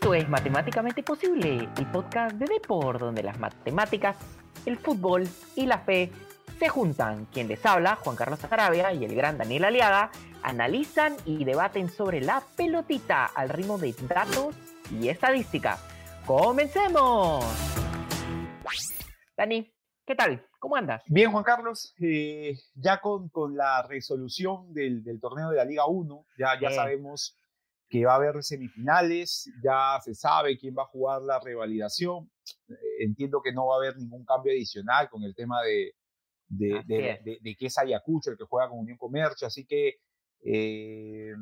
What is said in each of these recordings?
Esto es Matemáticamente Posible, el podcast de Deport, donde las matemáticas, el fútbol y la fe se juntan. Quien les habla, Juan Carlos Arabia y el gran Daniel Aliaga, analizan y debaten sobre la pelotita al ritmo de datos y estadística. ¡Comencemos! Dani, ¿qué tal? ¿Cómo andas? Bien, Juan Carlos, eh, ya con, con, la resolución del, del, torneo de la Liga 1, ya, ya sabemos que va a haber semifinales, ya se sabe quién va a jugar la revalidación. Eh, entiendo que no va a haber ningún cambio adicional con el tema de, de, de, de que es Ayacucho el que juega con Unión Comercio, así que eh,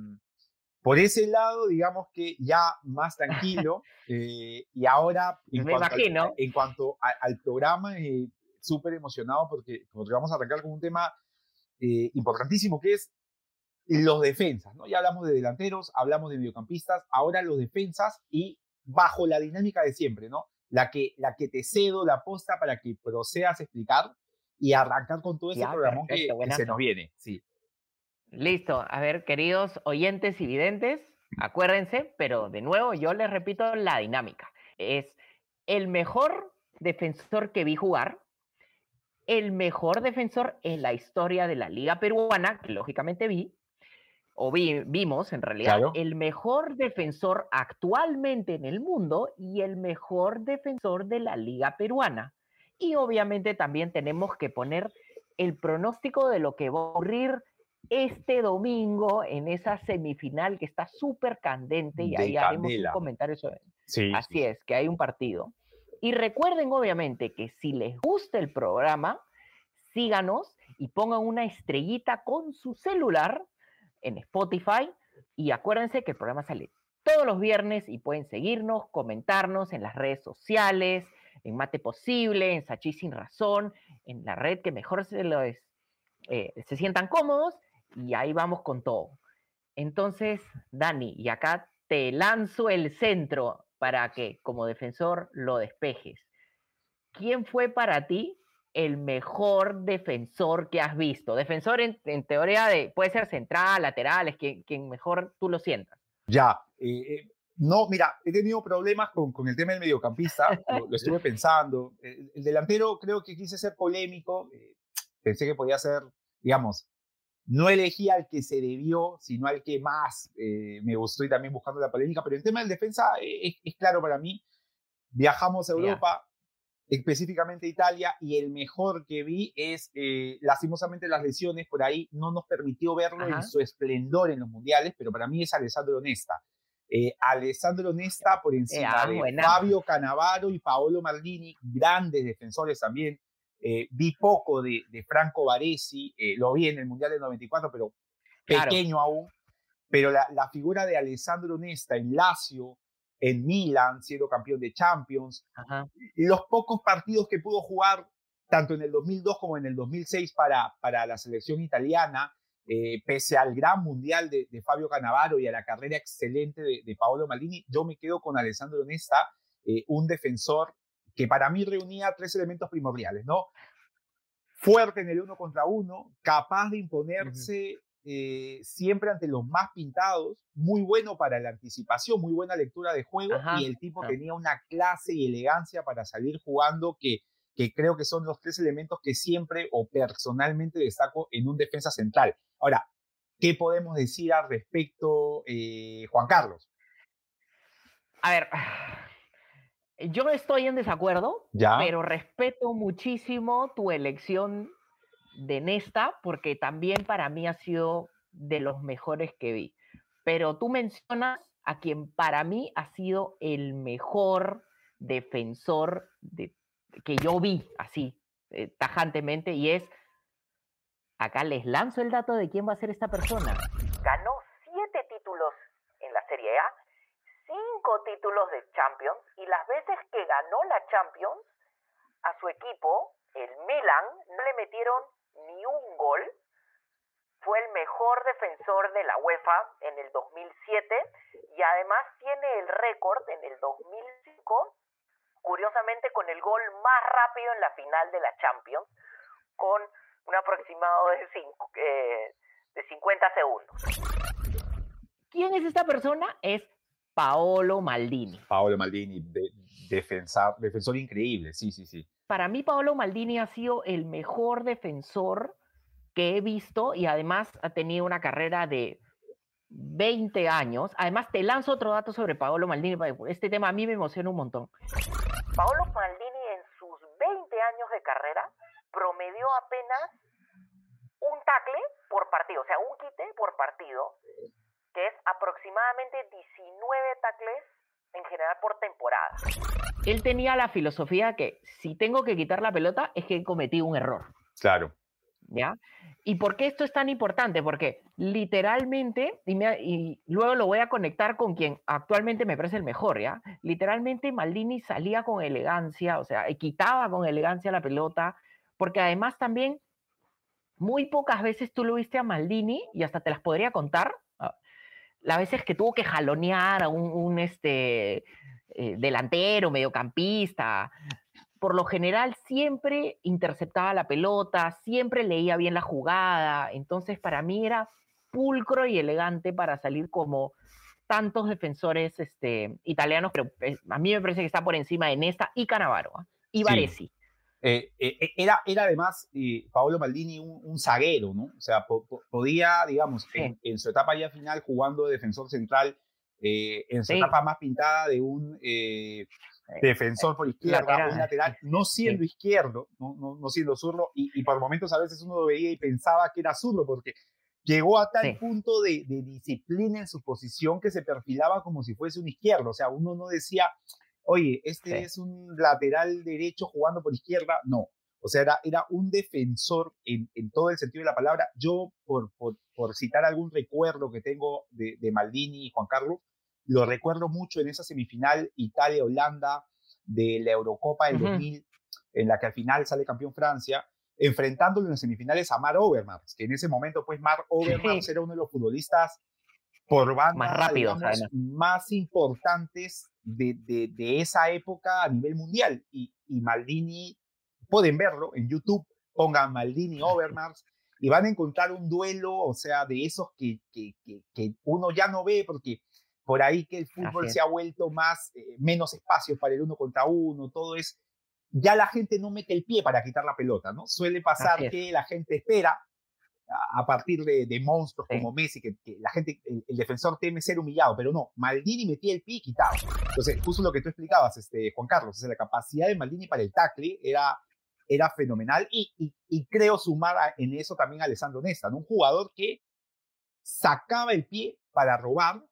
por ese lado, digamos que ya más tranquilo. eh, y ahora, en Me cuanto, imagino. Al, en cuanto a, al programa, eh, súper emocionado porque, porque vamos a arrancar con un tema importantísimo que es los defensas. ¿no? Ya hablamos de delanteros, hablamos de mediocampistas, ahora los defensas y bajo la dinámica de siempre, ¿no? La que, la que te cedo la posta para que procedas a explicar y arrancar con todo ese Ya, programón que, perfecto, que buenazo. se nos viene. Sí. Listo, a ver, queridos oyentes y videntes, acuérdense, pero de nuevo yo les repito la dinámica. Es el mejor defensor que vi jugar, el mejor defensor en la historia de la liga peruana, que lógicamente vi, o vi- vimos en realidad, Claro. el mejor defensor actualmente en el mundo y el mejor defensor de la liga peruana. Y obviamente también tenemos que poner el pronóstico de lo que va a ocurrir este domingo en esa semifinal que está súper candente y De ahí haremos candela. un comentario sobre Sí, Así es, que hay un partido. Y recuerden, obviamente, que si les gusta el programa, síganos y pongan una estrellita con su celular en Spotify. Y acuérdense que el programa sale todos los viernes y pueden seguirnos, comentarnos en las redes sociales, en Mate Posible, en Sachi Sin Razón, en la red que mejor se, lo es- eh, se sientan cómodos y ahí vamos con todo. Entonces, Dani, y acá te lanzo el centro para que como defensor lo despejes. ¿Quién fue para ti el mejor defensor que has visto? Defensor en, en teoría de, puede ser central, lateral, es quien, quien mejor tú lo sientas. Ya. eh, eh, no, mira, he tenido problemas con, con el tema del mediocampista, lo, lo estuve pensando. El, el delantero creo que quise ser polémico, eh, pensé que podía ser, digamos, no elegí al que se debió, sino al que más eh, me gustó y también buscando la polémica, pero el tema del defensa es, es claro para mí. Viajamos a. Europa, específicamente Italia, y el mejor que vi es, eh, lastimosamente, las lesiones por ahí no nos permitió verlo Ajá. en su esplendor en los mundiales, pero para mí es Alessandro Nesta. Eh, Alessandro Nesta por encima ah, de. Fabio Canavaro y Paolo Maldini, grandes defensores también. Eh, vi poco de, de Franco Baresi, eh, lo vi en el Mundial del 94, pero Claro. pequeño aún. Pero la, la figura de Alessandro Nesta en Lazio, en Milan, siendo campeón de Champions, Ajá. los pocos partidos que pudo jugar, tanto en el 2002 como en el 2006 para, para la selección italiana, eh, pese al gran mundial de, de Fabio Cannavaro y a la carrera excelente de, de Paolo Maldini, yo me quedo con Alessandro Nesta, eh, un defensor que para mí reunía tres elementos primordiales, ¿no? Fuerte en el uno contra uno, capaz de imponerse eh, siempre ante los más pintados, muy bueno para la anticipación, muy buena lectura de juego Ajá, y el tipo tenía una clase y elegancia para salir jugando que, que creo que son los tres elementos que siempre o personalmente destaco en un defensa central. Ahora, ¿qué podemos decir al respecto, eh, Juan Carlos? A ver, yo estoy en desacuerdo, Ya. pero respeto muchísimo tu elección de Nesta, porque también para mí ha sido de los mejores que vi. Pero tú mencionas a quien para mí ha sido el mejor defensor de, que yo vi así, eh, tajantemente, y es, acá les lanzo el dato de quién va a ser esta persona. Ganó siete títulos en la Serie A, cinco títulos de Champions, y las veces que ganó la Champions, a su equipo, el Milan, no le metieron ni un gol. Fue el mejor defensor de la UEFA en el 2007 y además tiene el récord en el 2005, curiosamente con el gol más rápido en la final de la Champions, con un aproximado de, cinco- eh, de 50 segundos. ¿Quién es esta persona? Es Paolo Maldini. Paolo Maldini, defensor increíble, sí, sí, sí. Para mí Paolo Maldini ha sido el mejor defensor que he visto y además ha tenido una carrera de 20 años. Además, te lanzo otro dato sobre Paolo Maldini. Este tema a mí me emociona un montón. Paolo Maldini en sus 20 años de carrera promedió apenas un tackle por partido, o sea, un quite por partido, que es aproximadamente 19 tackles en general por temporada. Él tenía la filosofía que si tengo que quitar la pelota es que he cometido un error. Claro. ¿Ya? ¿Y por qué esto es tan importante? Porque literalmente, y, y, luego lo voy a conectar con quien actualmente me parece el mejor, ¿ya? Literalmente Maldini salía con elegancia, o sea, quitaba con elegancia la pelota, porque además también muy pocas veces tú lo viste a Maldini, y hasta te las podría contar, las veces que tuvo que jalonear a un, este, eh, delantero, mediocampista, por lo general siempre interceptaba la pelota, siempre leía bien la jugada, entonces para mí era pulcro y elegante para salir como tantos defensores este, italianos, pero eh, a mí me parece que está por encima de Nesta y Canavaro ¿ah? y Varesi. Eh, era, era además Paolo Maldini un, zaguero, ¿no? O sea, podía, digamos, en, su etapa ya final jugando de defensor central, en su etapa más pintada de un defensor por izquierda, un lateral, no siendo izquierdo, no, no, no, siendo zurdo, y, por momentos a veces uno lo veía y pensaba que era zurdo, porque llegó a tal punto de, disciplina en su posición que se perfilaba como si fuese un izquierdo, o sea, uno no decía, oye, este es un lateral derecho jugando por izquierda, no, o sea, era, era un defensor en, en, todo el sentido de la palabra. Yo, por, por, por citar algún recuerdo que tengo de, de Maldini y Juan Carlos, lo recuerdo mucho en esa semifinal Italia-Holanda de la Eurocopa del 2000, en la que al final sale campeón Francia, enfrentándolo en las semifinales a Mar Overmars, que en ese momento, pues, Mar Overmars era uno de los futbolistas por banda más rápidos, más importantes de, de, esa época a nivel mundial. Y, y, Maldini, pueden verlo en YouTube, pongan Maldini Overmars y van a encontrar un duelo, o sea, de esos que, que, que, que uno ya no ve porque por ahí que el fútbol se ha vuelto más, eh, menos espacio para el uno contra uno, todo es, ya la gente no mete el pie para quitar la pelota, ¿no? Suele pasar que la gente espera a, partir de, monstruos como Messi, que, la gente, el, defensor teme ser humillado, pero no, Maldini metía el pie y quitaba. Entonces, justo lo que tú explicabas, este, Juan Carlos, la capacidad de Maldini para el tackle era, era fenomenal y, y, creo sumar en eso también a Alessandro Nesta, ¿no? un jugador que sacaba el pie para robar,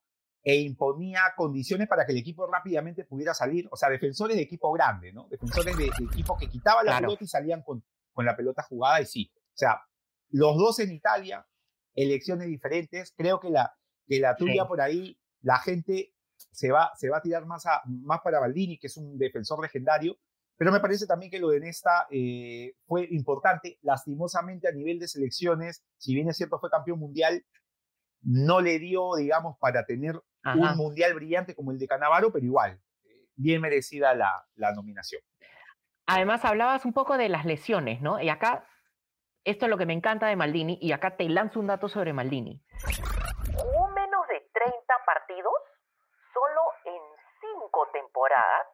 e imponía condiciones para que el equipo rápidamente pudiera salir, o sea, defensores de equipo grande, ¿no? Defensores de, equipo que quitaban la pelota y salían con, con la pelota jugada y sí. O sea, los dos en Italia, elecciones diferentes, creo que la, que la tuya por ahí, la gente se va, se va a tirar más, a, más para Baldini, que es un defensor legendario, pero me parece también que lo de Nesta eh, fue importante, lastimosamente a nivel de selecciones, si bien es cierto fue campeón mundial, no le dio, digamos, para tener un mundial brillante como el de Canavaro, pero igual, eh, bien merecida la, la nominación. Además, hablabas un poco de las lesiones, ¿no? Y acá, esto es lo que me encanta de Maldini, y acá te lanzo un dato sobre Maldini. Jugó menos de 30 partidos solo en 5 temporadas,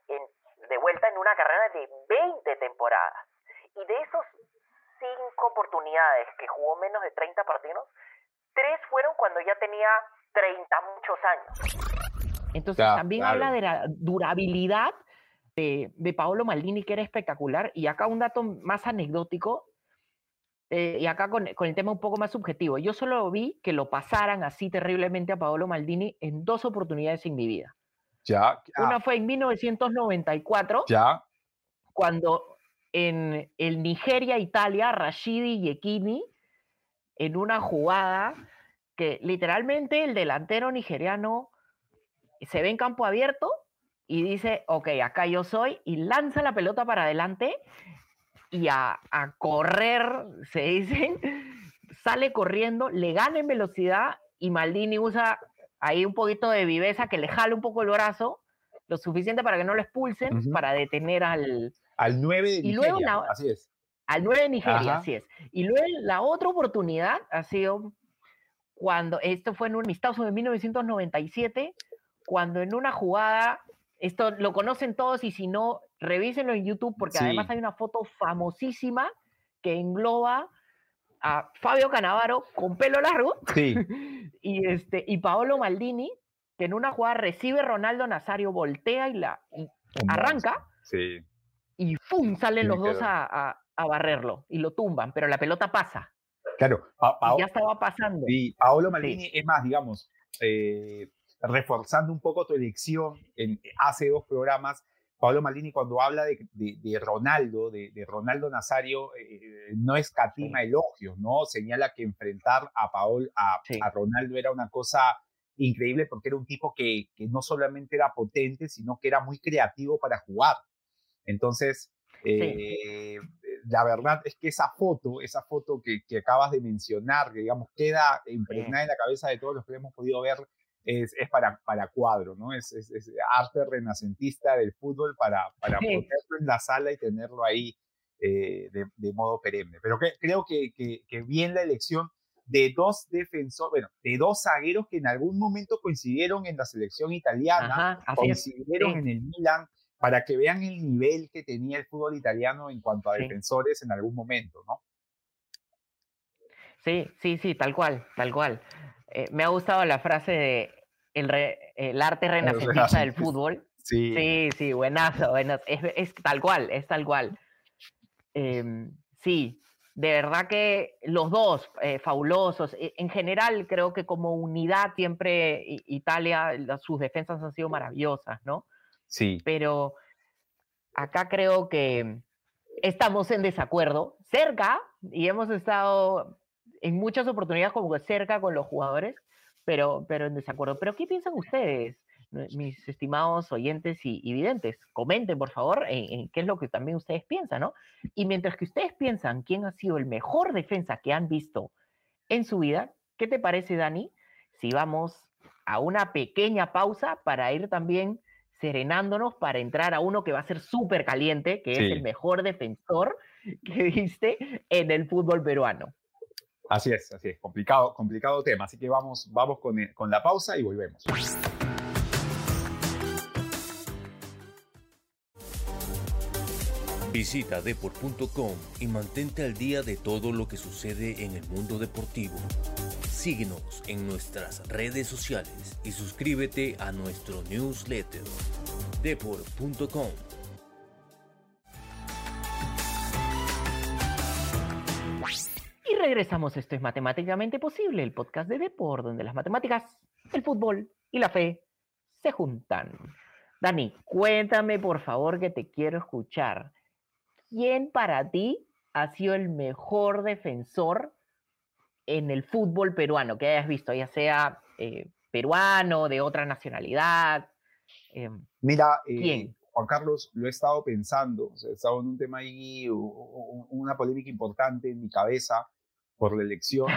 de vuelta en una carrera de 20 temporadas. Y de esos 5 oportunidades que jugó menos de 30 partidos, tres fueron cuando ya tenía 30 muchos años. Entonces también habla de la durabilidad de, de, Paolo Maldini, que era espectacular. Y acá un dato más anecdótico, eh, y acá con, con, el tema un poco más subjetivo. Yo solo vi que lo pasaran así terriblemente a Paolo Maldini en dos oportunidades en mi vida. Ya. Una fue en 1994, ya. cuando en el Nigeria-Italia, Rashidi Yekini en una jugada que literalmente el delantero nigeriano se ve en campo abierto y dice, ok, acá yo soy, y lanza la pelota para adelante y a, correr, se dice, sale corriendo, le gana en velocidad y Maldini usa ahí un poquito de viveza que le jale un poco el brazo, lo suficiente para que no lo expulsen, para detener al... Al 9 de y luego así es. Al 9 de Nigeria, así es. Y luego la otra oportunidad ha sido cuando, esto fue en un amistoso de 1997, cuando en una jugada, esto lo conocen todos y si no, revísenlo en YouTube porque además hay una foto famosísima que engloba a Fabio Canavaro con pelo largo sí. y, este, y Paolo Maldini, que en una jugada recibe Ronaldo Nazario, voltea y la arranca. Sí. Y ¡fum! salen los dos a, barrerlo y lo tumban, pero la pelota pasa. Claro, ya estaba pasando. Y Paolo Maldini, es más, digamos, eh, reforzando un poco tu elección en, hace dos programas, Pablo Maldini cuando habla de, Ronaldo, de, Ronaldo Nazario, eh, no escatima elogios, ¿no? Señala que enfrentar a, Paul, a, Ronaldo era una cosa increíble porque era un tipo que, no solamente era potente, sino que era muy creativo para jugar. Entonces, eh, la verdad es que esa foto, esa foto que, que acabas de mencionar, que digamos queda impregnada en la cabeza de todos los que hemos podido ver es, es para, para cuadro, ¿no? Es, es, arte renacentista del fútbol para, para ponerlo en la sala y tenerlo ahí eh, de, de, modo perenne. Pero que, creo que, que, bien la elección de dos defensores, bueno, de dos zagueros que en algún momento coincidieron en la selección italiana, coincidieron en el Milan, para que vean el nivel que tenía el fútbol italiano en cuanto a defensores en algún momento, ¿no? Sí, sí, sí, tal cual, tal cual. Eh, me ha gustado la frase de el, el arte renacentista del fútbol. Sí. Sí, sí, buenazo, buenazo. Es, tal cual, es tal cual. Em, sí, de verdad que los dos, eh, fabulosos. E, en general, creo que como unidad siempre Italia, sus defensas han sido maravillosas, ¿no? Sí. Pero acá creo que estamos en desacuerdo, cerca, y hemos estado en muchas oportunidades como cerca con los jugadores, pero, pero en desacuerdo. Pero ¿qué piensan ustedes, mis estimados oyentes y, videntes? Comenten, por favor, en, qué es lo que también ustedes piensan, ¿no? Y mientras que ustedes piensan quién ha sido el mejor defensa que han visto en su vida, ¿qué te parece, Dani? Si vamos a una pequeña pausa para ir también serenándonos para entrar a uno que va a ser súper caliente, que es el mejor defensor que viste en el fútbol peruano. Así es, así es, complicado, complicado tema. Así que vamos, vamos con, eh, con la pausa y volvemos. Visita deport.com y mantente al día de todo lo que sucede en el mundo deportivo. Síguenos en nuestras redes sociales y suscríbete a nuestro newsletter deport.com. regresamos. Esto es Matemáticamente Posible, el podcast de Depor, donde las matemáticas, el fútbol y la fe se juntan. Dani, cuéntame por favor que te quiero escuchar. ¿Quién para ti ha sido el mejor defensor en el fútbol peruano que hayas visto, ya sea eh, peruano, de otra nacionalidad? Em, Mira, eh, ¿quién? Juan Carlos, lo he estado pensando, he estado en un tema ahí, una polémica importante en mi cabeza, por la elección.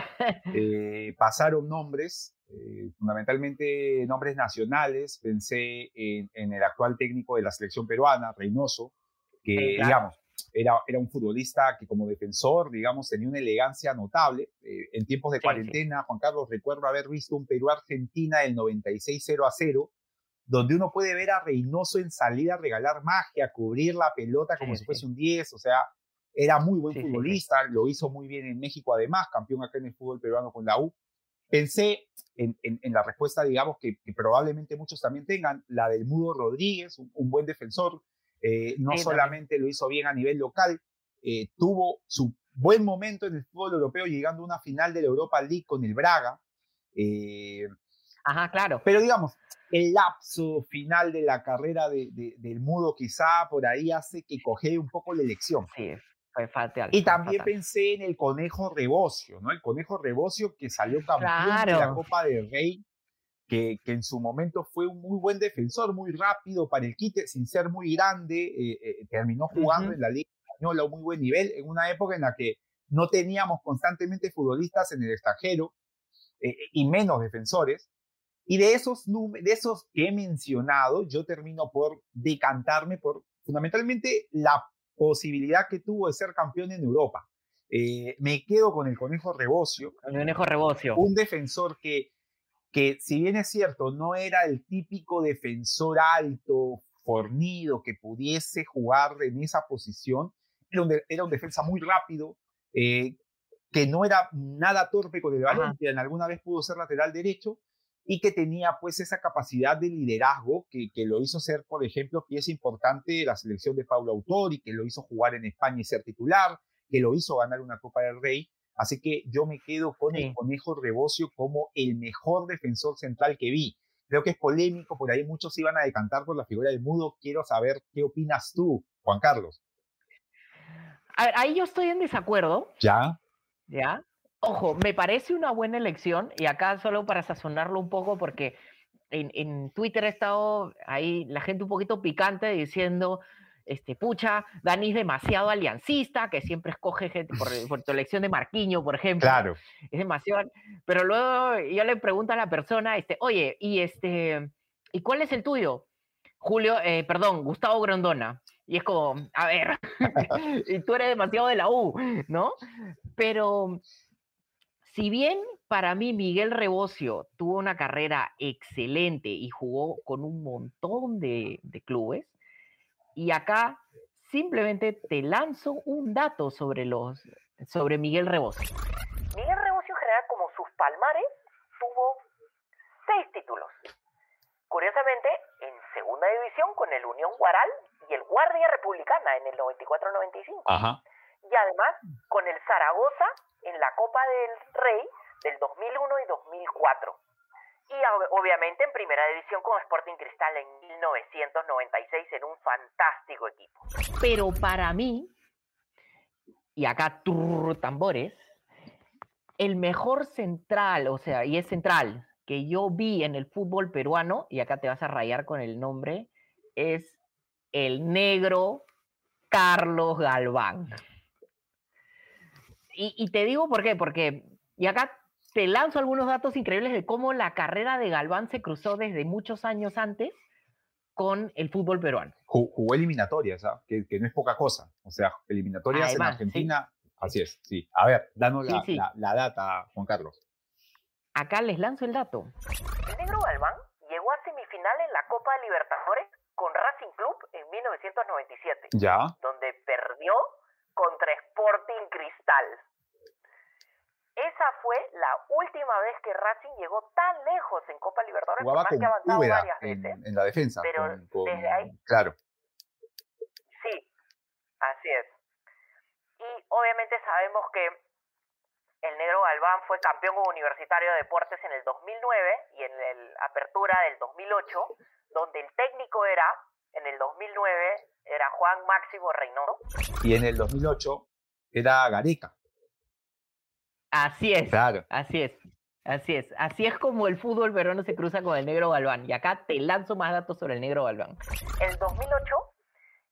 Eh, pasaron nombres, eh, fundamentalmente nombres nacionales. Pensé en, el actual técnico de la selección peruana, Reynoso, que, digamos, era, era un futbolista que como defensor, digamos, tenía una elegancia notable. Eh, en tiempos de cuarentena, Juan Carlos, recuerdo haber visto un Perú-Argentina del 96 0 a 0, donde uno puede ver a Reynoso en salida regalar magia, cubrir la pelota como si fuese un 10, o sea, era muy buen futbolista, lo hizo muy bien en México además, campeón acá en el fútbol peruano con la U. Pensé en, en, la respuesta, digamos, que, probablemente muchos también tengan, la del Mudo Rodríguez, un, buen defensor. Eh, no solamente lo hizo bien a nivel local, eh, tuvo su buen momento en el fútbol europeo llegando a una final de la Europa League con el Braga. Eh, Ajá, claro. Pero digamos, el lapso final de la carrera de, del Mudo quizá por ahí hace que coge un poco la elección. Sí, y también pensé en el Conejo Rebocio, ¿no? El Conejo Rebocio que salió campeón de la Copa del Rey, que, que, en su momento fue un muy buen defensor, muy rápido para el quite, sin ser muy grande, eh, eh, terminó jugando en la Liga Española a un muy buen nivel, en una época en la que no teníamos constantemente futbolistas en el extranjero eh, y menos defensores. Y de esos, de esos que he mencionado, yo termino por decantarme por fundamentalmente la posibilidad que tuvo de ser campeón en Europa. Eh, me quedo con el Conejo Rebocio. El Conejo Rebocio. Un defensor que, que si bien es cierto, no era el típico defensor alto, fornido, que pudiese jugar en esa posición, era un, era un defensa muy rápido, eh, que no era nada torpe con el balón, que en alguna vez pudo ser lateral derecho, y que tenía pues esa capacidad de liderazgo que, que, lo hizo ser, por ejemplo, pieza importante de la selección de Paulo Autori, que lo hizo jugar en España y ser titular, que lo hizo ganar una Copa del Rey. Así que yo me quedo con el Conejo Rebocio como el mejor defensor central que vi. Creo que es polémico, por ahí muchos iban a decantar por la figura del mudo. Quiero saber qué opinas tú, Juan Carlos. A ver, ahí yo estoy en desacuerdo. Ya. Ya. Ojo, me parece una buena elección y acá solo para sazonarlo un poco porque en, en Twitter ha estado ahí la gente un poquito picante diciendo, este, pucha, Dani es demasiado aliancista, que siempre escoge gente por, tu elección de Marquiño, por ejemplo. Claro. Es demasiado. Pero luego yo le pregunto a la persona, este, oye, ¿y este, ¿y cuál es el tuyo? Julio, eh, perdón, Gustavo Grondona. Y es como, a ver, y tú eres demasiado de la U, ¿no? Pero si bien para mí Miguel Rebocio tuvo una carrera excelente y jugó con un montón de, de clubes, y acá simplemente te lanzo un dato sobre, los, sobre Miguel Rebocio. Miguel Rebocio, en general, como sus palmares, tuvo seis títulos. Curiosamente, en segunda división con el Unión Guaral y el Guardia Republicana en el 94-95. Y además con el Zaragoza en la Copa del Rey del 2001 y 2004 y obviamente en primera división con Sporting Cristal en 1996 en un fantástico equipo. Pero para mí, y acá tambores, el mejor central, o sea, y es central, que yo vi en el fútbol peruano, y acá te vas a rayar con el nombre, es el negro Carlos Galván. Y, y te digo por qué, porque, y acá te lanzo algunos datos increíbles de cómo la carrera de Galván se cruzó desde muchos años antes con el fútbol peruano. Jugó eliminatorias, ¿ah? que, no es poca cosa. O sea, eliminatorias en Argentina, así es, sí. A ver, danos la, data, Juan Carlos. Acá les lanzo el dato. El negro Galván llegó a semifinal en la Copa de Libertadores con Racing Club en 1997. Ya. Donde perdió contra Sporting Cristal. Esa fue la última vez que Racing llegó tan lejos en Copa Libertadores, Jugaba por más que varias veces. En, la defensa. Pero desde ahí. Claro. Sí, así es. Y obviamente sabemos que el Negro Galván fue campeón universitario de deportes en el 2009 y en la apertura del 2008, donde el técnico era, en el 2009, era Juan Máximo Reynoso. Y en el 2008 era Gareca. Así es. Claro. Así es. Así es. Así es como el fútbol peruano se cruza con el negro Galván. Y acá te lanzo más datos sobre el negro Galván. En 2008,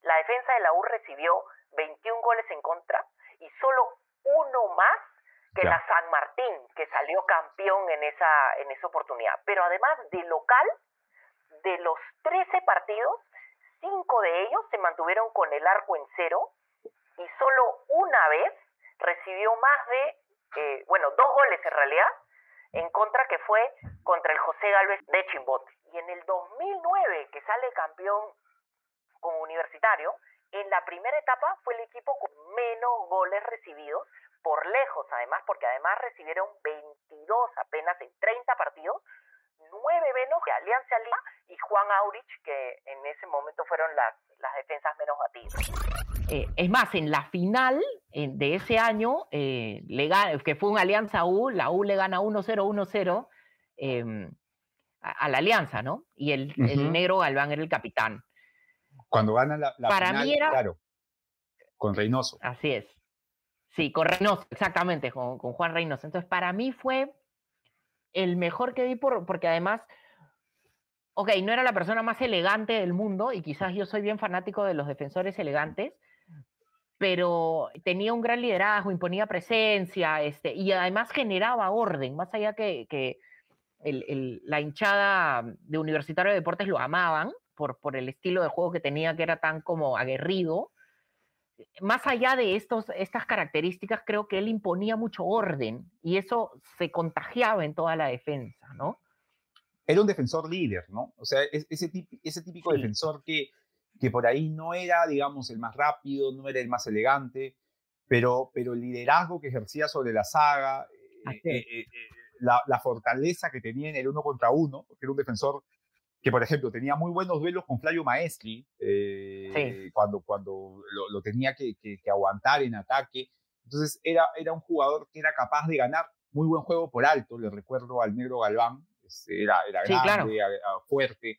la defensa de la U recibió 21 goles en contra y solo uno más que la San Martín, que salió campeón en esa, en esa oportunidad. Pero además de local, de los 13 partidos, 5 de ellos se mantuvieron con el arco en cero y solo una vez recibió más de eh, bueno, dos goles en realidad, en contra que fue contra el José Galvez de Chimbote. Y en el 2009, que sale campeón como universitario, en la primera etapa fue el equipo con menos goles recibidos, por lejos además, porque además recibieron 22 apenas en 30 partidos, 9 menos que Alianza Lima y Juan Aurich, que en ese momento fueron las, las defensas menos batidas. Eh, es más, en la final de ese año, eh, que fue una alianza U, la U le gana 1-0, 1-0 em, a, la alianza, ¿no? Y el, negro Galván era el capitán. Cuando gana la, Para final, mí era, claro, con Reynoso. Así es. Sí, con Reynoso, exactamente, con, Juan Reynoso. Entonces, para mí fue el mejor que vi porque además ok, no era la persona más elegante del mundo y quizás yo soy bien fanático de los defensores elegantes, pero tenía un gran liderazgo, imponía presencia, este, y además generaba orden, más allá que, que la hinchada de Universitario de Deportes lo amaban por, por el estilo de juego que tenía, que era tan como aguerrido. Más allá de estos, estas características, creo que él imponía mucho orden y eso se contagiaba en toda la defensa, ¿no? era un defensor líder, ¿no? O sea, ese, ese típico defensor que, que por ahí no era, digamos, el más rápido, no era el más elegante, pero, pero el liderazgo que ejercía sobre la saga, eh, eh, eh, la, la, fortaleza que tenía en el uno contra uno, porque era un defensor que, por ejemplo, tenía muy buenos duelos con Flavio Maestri, cuando, cuando lo, tenía que, que, aguantar en ataque. Entonces, era, era un jugador que era capaz de ganar muy buen juego por alto, le recuerdo al negro Galván, este, era, era grande, fuerte,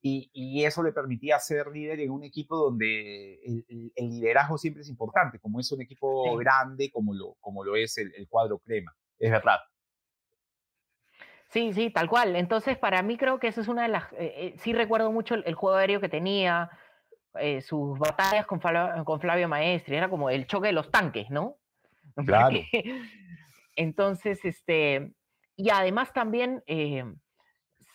y, eso le permitía ser líder en un equipo donde el, liderazgo siempre es importante, como es un equipo grande como lo, como lo es el, cuadro crema, es verdad. Sí, sí, tal cual. Entonces, para mí creo que eso es una de las... Eh, eh, sí recuerdo mucho el, juego aéreo que tenía, eh, sus batallas con Flavio, con Flavio Maestri, era como el choque de los tanques, ¿no? Claro. entonces, este, y además también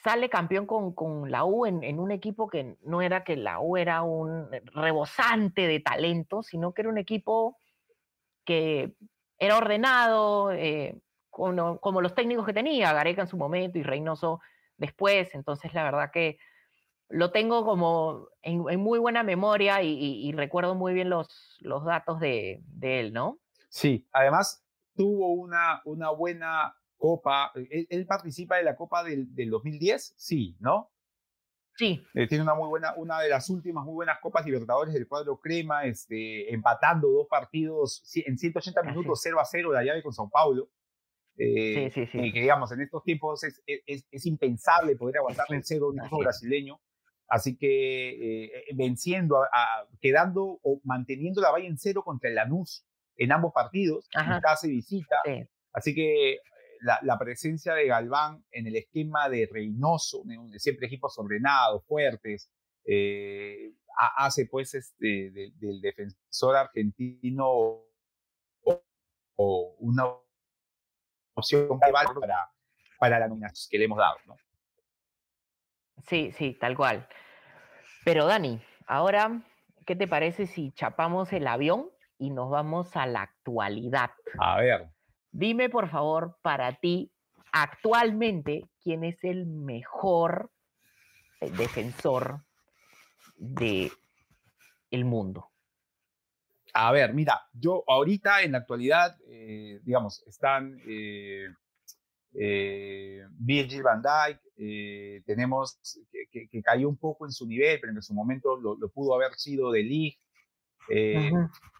sale campeón con, con la U en, un equipo que no era que la U era un rebosante de talento, sino que era un equipo que era ordenado, eh, como, como, los técnicos que tenía, Gareca en su momento y Reynoso después. Entonces, la verdad que lo tengo como en, muy buena memoria y, recuerdo muy bien los, los datos de, de, él, ¿no? Sí, además tuvo una, una buena Copa. ¿Él, participa de la Copa del, 2010? Sí, ¿no? Sí. Eh, tiene una muy buena, una de las últimas muy buenas Copas Libertadores del cuadro Crema, este, empatando dos partidos en 180 minutos 0 a 0 la llave con Sao Paulo. Eh, sí, sí, sí. que digamos, en estos tiempos es, es, es impensable poder aguantar el cero un equipo brasileño. Así que eh, venciendo, a, quedando o manteniendo la valla en cero contra el Lanús en ambos partidos, en casa y visita. Así que la, presencia de Galván en el esquema de Reynoso, de siempre equipos ordenados, fuertes, eh, hace pues este, del defensor argentino o, una opción para, para la nominación que le hemos dado. ¿no? Sí, sí, tal cual. Pero Dani, ahora, ¿qué te parece si chapamos el avión y nos vamos a la actualidad? A ver. Dime, por favor, para ti, actualmente, ¿quién es el mejor eh, defensor de el mundo? A ver, mira, yo ahorita en la actualidad, eh, digamos, están eh, Virgil van Dijk, tenemos que, cayó un poco en su nivel, pero en su momento lo, pudo haber sido de Ligt.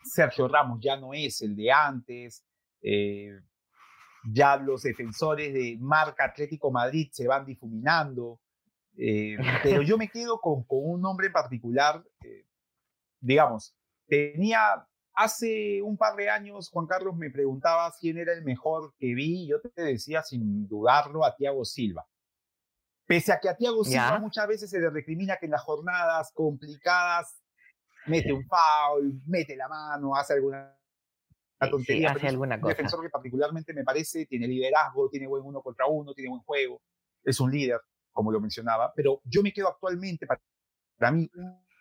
Sergio Ramos ya no es el de antes. Eh, ya los defensores de marca Atlético Madrid se van difuminando, eh, pero yo me quedo con, un nombre en particular, eh, digamos, tenía, hace un par de años Juan Carlos me preguntaba quién era el mejor que vi, yo te decía sin dudarlo a Thiago Silva. Pese a que a Thiago Silva muchas veces se le recrimina que en las jornadas complicadas mete un foul, mete la mano, hace alguna una tontería. hace alguna cosa. Un defensor que particularmente me parece tiene liderazgo, tiene buen uno contra uno, tiene buen juego, es un líder, como lo mencionaba, pero yo me quedo actualmente, para, mí,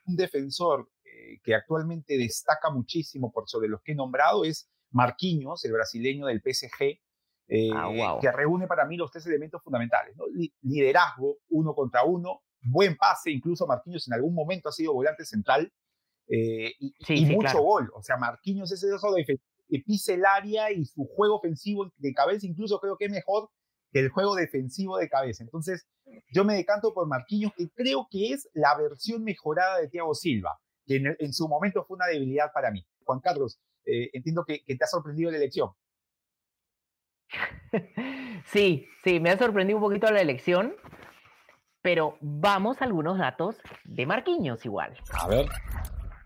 un defensor eh, que actualmente destaca muchísimo por sobre los que he nombrado es Marquinhos, el brasileño del PSG, eh, ah, que reúne para mí los tres elementos fundamentales, liderazgo, uno contra uno, buen pase, incluso Marquinhos en algún momento ha sido volante central, eh, y, mucho gol. O sea, Marquinhos es eso de que pise el área y su juego ofensivo de cabeza incluso creo que es mejor que el juego defensivo de cabeza. Entonces, yo me decanto por Marquinhos, que creo que es la versión mejorada de Thiago Silva, que en, su momento fue una debilidad para mí. Juan Carlos, eh, entiendo que, te ha sorprendido la elección. Sí, sí, me ha sorprendido un poquito la elección, pero vamos a algunos datos de Marquinhos igual. A ver.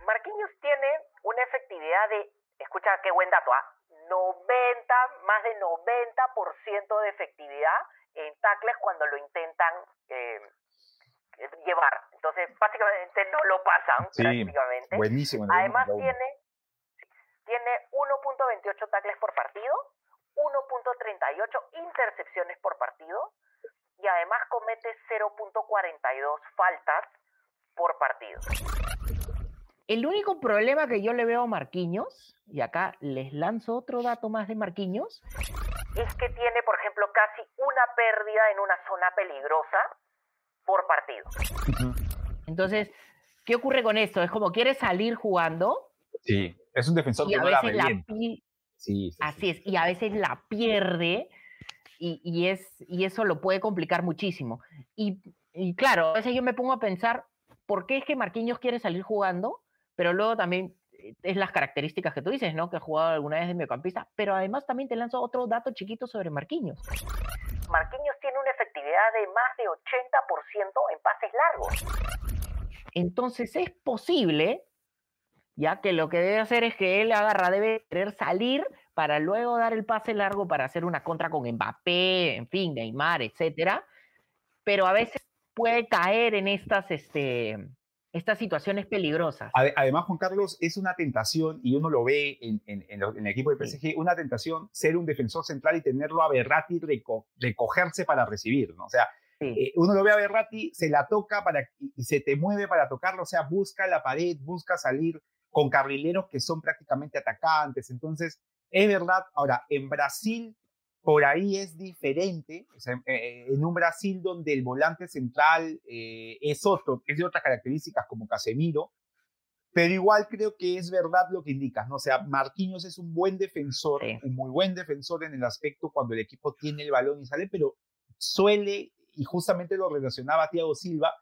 Marquinhos tiene una efectividad de escucha qué buen dato, ¿ah? 90, más de 90% de efectividad en tacles cuando lo intentan eh, llevar. Entonces, básicamente no lo pasan sí, prácticamente. Buenísimo. Además tiene, tiene 1.28 tacles por partido, 1.38 intercepciones por partido y además comete 0.42 faltas por partido. El único problema que yo le veo a Marquinhos, y acá les lanzo otro dato más de Marquinhos, es que tiene, por ejemplo, casi una pérdida en una zona peligrosa por partido. Entonces, ¿qué ocurre con esto? Es como quiere salir jugando. Sí, es un defensor y que a no la veces la Sí, sí, Así sí. es, y a veces la pierde y, y es, y eso lo puede complicar muchísimo. Y, y claro, a veces yo me pongo a pensar, ¿por qué es que Marquinhos quiere salir jugando? Pero luego también es las características que tú dices, ¿no? Que ha jugado alguna vez de mediocampista, pero además también te lanzo otro dato chiquito sobre Marquinhos. Marquinhos tiene una efectividad de más de 80% en pases largos. Entonces es posible, ya que lo que debe hacer es que él agarra, debe querer salir para luego dar el pase largo para hacer una contra con Mbappé, en fin, Neymar, etcétera. Pero a veces puede caer en estas, este, estas situaciones peligrosas. Ade- Además, Juan Carlos, es una tentación, y uno lo ve en, en- en lo- en el equipo de Sí. PSG, una tentación ser un defensor central y tenerlo a Berratti reco- recogerse para recibir, ¿no? O sea, Sí, eh, uno lo ve a Berratti, se la toca para, y se te mueve para tocarlo, o sea, busca la pared, busca salir con carrileros que son prácticamente atacantes. Entonces, es verdad, ahora, en Brasil, por ahí es diferente, o sea, eh, en un Brasil donde el volante central eh, es otro, es de otras características como Casemiro, pero igual creo que es verdad lo que indicas, ¿no? O sea, Marquinhos es un buen defensor, Sí. un muy buen defensor en el aspecto cuando el equipo tiene el balón y sale, pero suele, y justamente lo relacionaba Thiago Silva,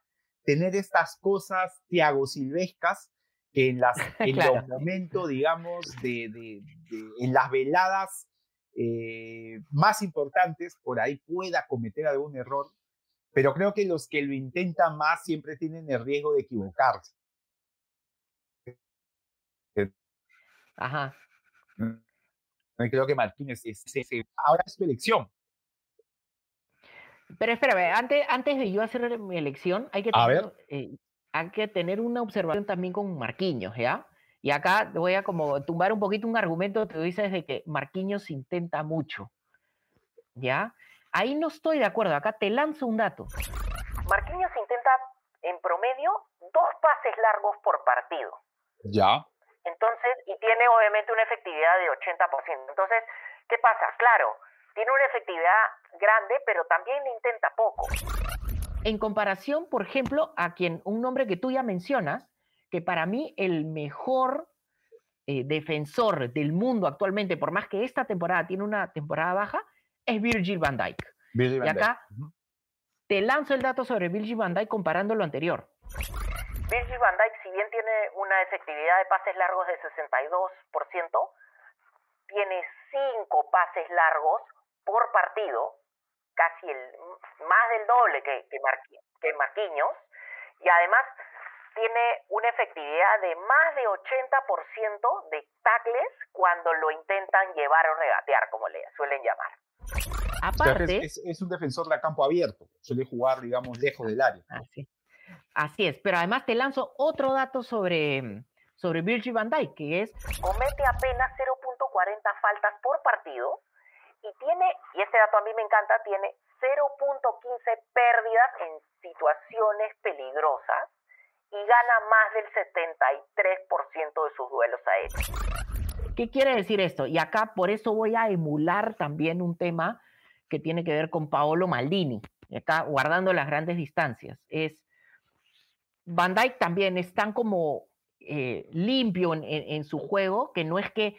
tener estas cosas Thiago Silvescas que en, las, en Claro. los momentos, digamos, de, de- de- en las veladas eh, más importantes, por ahí pueda cometer algún error, pero creo que los que lo intentan más siempre tienen el riesgo de equivocarse. ajá. Y creo que Martínez es, es- es- ahora es su elección. Pero espérame, antes, antes de yo hacer mi elección, hay que tener, eh, hay que tener una observación también con Marquinhos, ¿ya? Y acá voy a como tumbar un poquito un argumento que tú dices de que Marquinhos intenta mucho, ¿ya? Ahí no estoy de acuerdo, acá te lanzo un dato. Marquinhos intenta en promedio dos pases largos por partido. Ya. Entonces, y tiene obviamente una efectividad de 80%. Entonces, ¿qué pasa? Claro, tiene una efectividad grande, pero también le intenta poco. En comparación, por ejemplo, a quien un nombre que tú ya mencionas, que para mí el mejor eh, defensor del mundo actualmente, por más que esta temporada tiene una temporada baja, es Virgil van Dijk. Virgil van Y acá Dijk. Te lanzo el dato sobre Virgil van Dijk comparando lo anterior. Virgil van Dijk, si bien tiene una efectividad de pases largos de 62%, tiene 5 pases largos por partido, casi el, más del doble que, que, Marqui- que Marquinhos, y además tiene una efectividad de más de 80% de tackles cuando lo intentan llevar o regatear, como le suelen llamar. O sea, que Aparte, es, es- es un defensor de campo abierto. Suele jugar, digamos, lejos del área. Así, así es, pero además te lanzo otro dato sobre, sobre Virgil van Dijk, que es comete apenas 0.40 faltas por partido y tiene, y este dato a mí me encanta, tiene 0.15 pérdidas en situaciones peligrosas y gana más del 73% de sus duelos aéreos. ¿Qué quiere decir esto? Y acá por eso voy a emular también un tema que tiene que ver con Paolo Maldini, acá guardando las grandes distancias. Es Van Dijk también es tan como eh, limpio en, su juego que no es que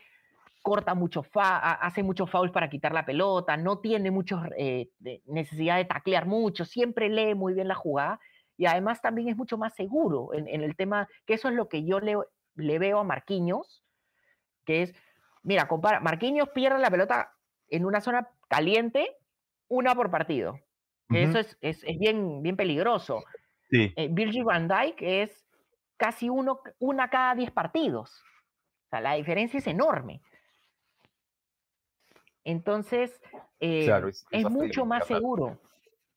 corta mucho, fa ha- hace muchos fouls para quitar la pelota, no tiene muchos eh, necesidad de taclear mucho, siempre lee muy bien la jugada y además también es mucho más seguro en, en el tema, que eso es lo que yo le, le veo a Marquinhos, que es, mira, compara, Marquinhos pierde la pelota en una zona caliente, una por partido, eso es, es, es bien, bien peligroso. Sí. Eh, Virgil van Dijk es casi uno, una cada diez partidos. O sea, la diferencia es enorme. Entonces, eh, Claro, es- es, mucho más seguro.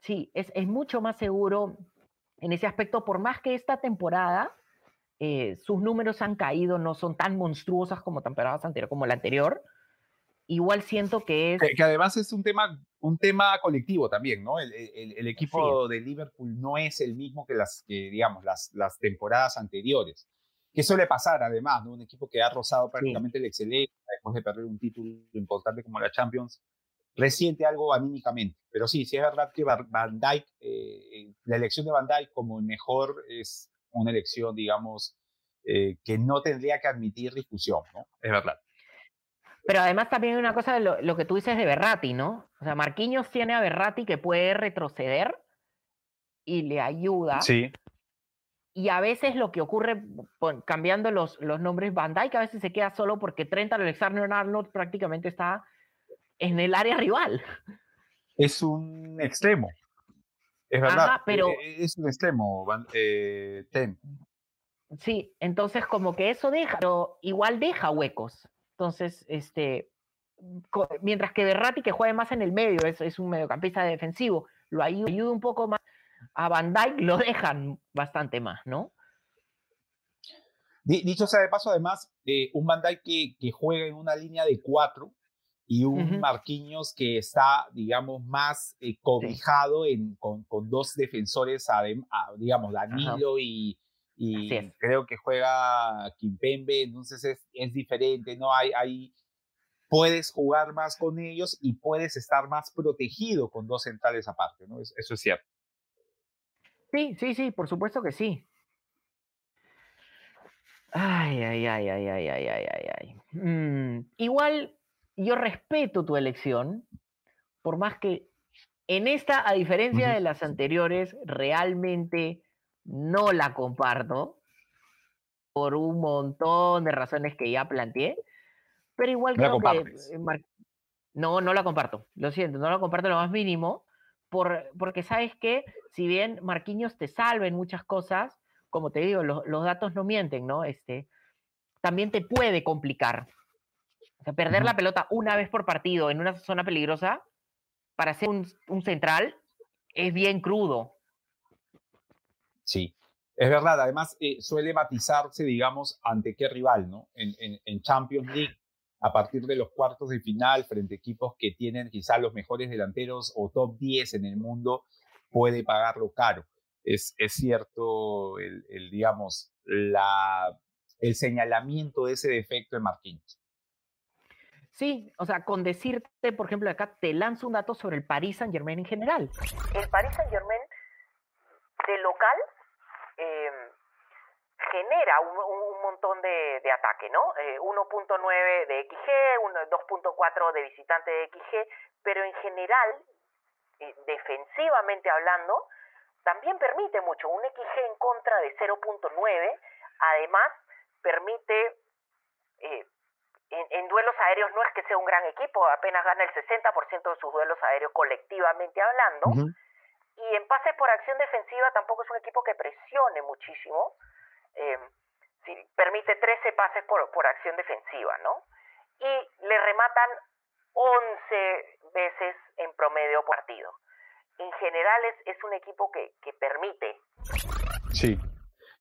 Sí, es, es mucho más seguro en ese aspecto, por más que esta temporada eh, sus números han caído, no son tan monstruosas como temporadas anteriores, como la anterior. Igual siento que es Que, que además es un tema, un tema colectivo también, ¿no? El, el- el equipo de Liverpool no es el mismo que las, digamos, las, las temporadas anteriores. Que suele pasar, además, ¿no? Un equipo que ha rozado prácticamente la excelencia después de perder un título importante como la Champions, resiente algo anímicamente. Pero sí, sí es verdad que Van Dijk, eh, la elección de Van Dijk como el mejor es una elección, digamos, eh, que no tendría que admitir discusión, ¿no? Es verdad. Pero además también hay una cosa de lo, que tú dices de Berrati, ¿no? O sea, Marquinhos tiene a Berrati que puede retroceder y le ayuda. Sí. Y a veces lo que ocurre, cambiando los, los nombres, Van Dijk a veces se queda solo porque Trent Alexander-Arnold prácticamente está en el área rival. Es un extremo. Es verdad. pero... E, e, es un extremo, eh, Ten. Sí, entonces como que eso deja, pero igual deja huecos. Entonces, este, mientras que Berratti, que juegue más en el medio, es, es un mediocampista defensivo, lo ayuda, un poco más. A Van Dijk lo dejan bastante más, ¿no? Dicho sea de paso, además, eh, un Van Dijk que, que, juega en una línea de cuatro y un uh. Marquinhos que está, digamos, más eh, cobijado con, con, dos defensores, ah, digamos, Danilo y, creo que juega Kimpembe, entonces es, es, diferente, ¿no? Hay, puedes jugar más con ellos y puedes estar más protegido con dos centrales aparte, ¿no? Eso es cierto. Sí, sí, sí, por supuesto que sí. Ay, ay, ay, ay, ay, ay, ay, ay. Mm, igual yo respeto tu elección, por más que en esta, a diferencia de las anteriores, realmente no la comparto por un montón de razones que ya planteé, pero igual creo que... Eh, no, no la comparto, lo siento, no la comparto lo más mínimo, por, porque sabes que si bien Marquinhos te salva en muchas cosas, como te digo, los, datos no mienten, ¿no? Este, también te puede complicar. O sea, perder la pelota una vez por partido en una zona peligrosa para ser un, un central es bien crudo. Sí, es verdad. Además, eh, suele matizarse, digamos, ante qué rival, ¿no? En, en, Champions League, a partir de los cuartos de final, frente a equipos que tienen quizá los mejores delanteros o top 10 en el mundo, puede pagarlo caro. Es, es cierto, el, el, digamos, la, el señalamiento de ese defecto de Marquinhos. Sí, o sea, con decirte, por ejemplo, acá te lanzo un dato sobre el Paris Saint Germain en general. El Paris Saint Germain de local Em, genera un, montón de, ataque, ¿no? 1.9 eh, de XG, 2.4 de visitante de XG, pero en general, eh, defensivamente hablando, también permite mucho. Un XG en contra de 0.9, además, permite... En, duelos aéreos no es que sea un gran equipo, apenas gana el 60% de sus duelos aéreos colectivamente hablando. Y en pases por acción defensiva tampoco es un equipo que presione muchísimo. Eh, permite 13 pases por, por acción defensiva, ¿no? Y le rematan 11 veces en promedio partido. En general es, es un equipo que, que permite. Sí,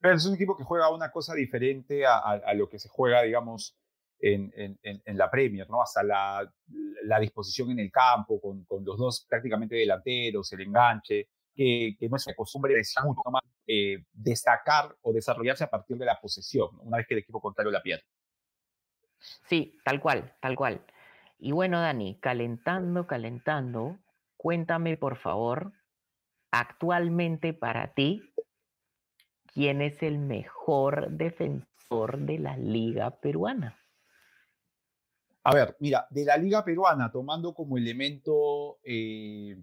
pero es un equipo que juega una cosa diferente a, a, lo que se juega, digamos, en, en, en, la Premier, ¿no? Hasta la, la disposición en el campo, con, con, los dos prácticamente delanteros, el enganche, que, que no es una costumbre de mucho más eh, destacar o desarrollarse a partir de la posesión, una vez que el equipo contrario la pierde. Sí, tal cual, tal cual. Y bueno, Dani, calentando, calentando, cuéntame por favor, actualmente para ti, ¿quién es el mejor defensor de la liga peruana? A ver, mira, de la liga peruana, tomando como elemento, eh,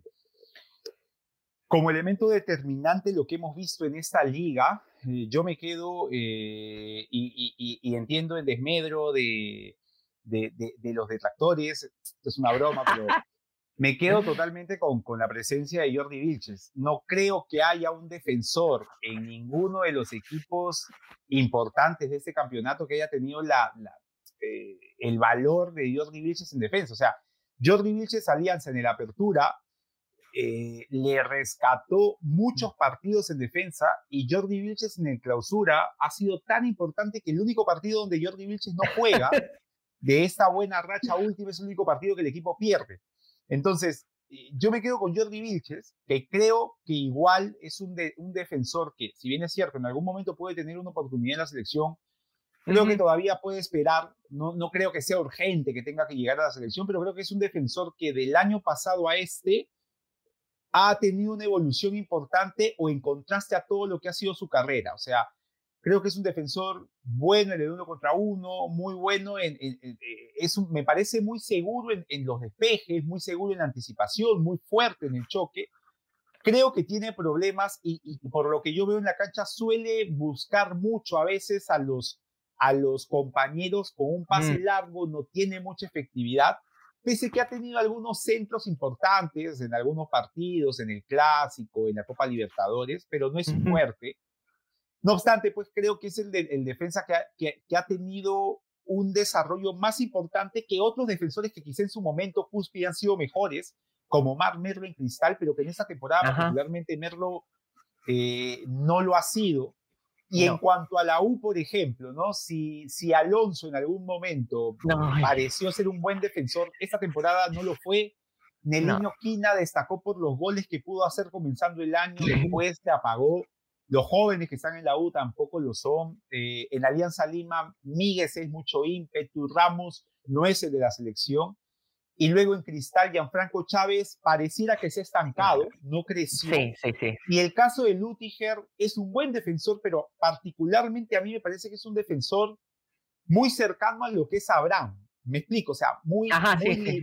como elemento determinante lo que hemos visto en esta liga, eh, yo me quedo eh, y, entiendo el desmedro de, de, los detractores, esto es una broma, pero me quedo totalmente con, con la presencia de Jordi Vilches. No creo que haya un defensor en ninguno de los equipos importantes de este campeonato que haya tenido la, eh, el valor de Jordi Vilches en defensa. O sea, Jordi Vilches Alianza en el Apertura eh, le rescató muchos partidos en defensa y Jordi Vilches en el Clausura ha sido tan importante que el único partido donde Jordi Vilches no juega de esta buena racha última es el único partido que el equipo pierde. Entonces, eh, yo me quedo con Jordi Vilches, que creo que igual es un, un defensor que, si bien es cierto, en algún momento puede tener una oportunidad en la selección, Creo que todavía puede esperar, no, no creo que sea urgente que tenga que llegar a la selección, pero creo que es un defensor que del año pasado a este ha tenido una evolución importante o en contraste a todo lo que ha sido su carrera. O sea, creo que es un defensor bueno en el uno contra uno, muy bueno, en, eh, es me parece muy seguro en, los despejes, muy seguro en la anticipación, muy fuerte en el choque. Creo que tiene problemas y, por lo que yo veo en la cancha suele buscar mucho a veces a los, a los compañeros con un pase mm. largo, no tiene mucha efectividad pese que ha tenido algunos centros importantes en algunos partidos, en el Clásico, en la Copa Libertadores, pero no es fuerte. No obstante, pues creo que es el, el defensa que ha, que, ha, tenido un desarrollo más importante que otros defensores que quizá en su momento cúspide han sido mejores, como Mar Merlo en Cristal, pero que en esta temporada particularmente Merlo eh, no lo ha sido. Y en cuanto a la U, por ejemplo, ¿no? Si, si Alonso en algún momento pareció ser un buen defensor, esta temporada no lo fue. Nelino Quina destacó por los goles que pudo hacer comenzando el año, después se apagó. Los jóvenes que están en la U tampoco lo son. Eh, en Alianza Lima, Míguez es mucho ímpetu, Ramos no es el de la selección y luego en Cristal, Gianfranco Chávez pareciera que se ha estancado, no creció. Sí, sí, sí. Y el caso de Lutiger es un buen defensor, pero particularmente a mí me parece que es un defensor muy cercano a lo que es Abraham. Me explico, o sea, muy,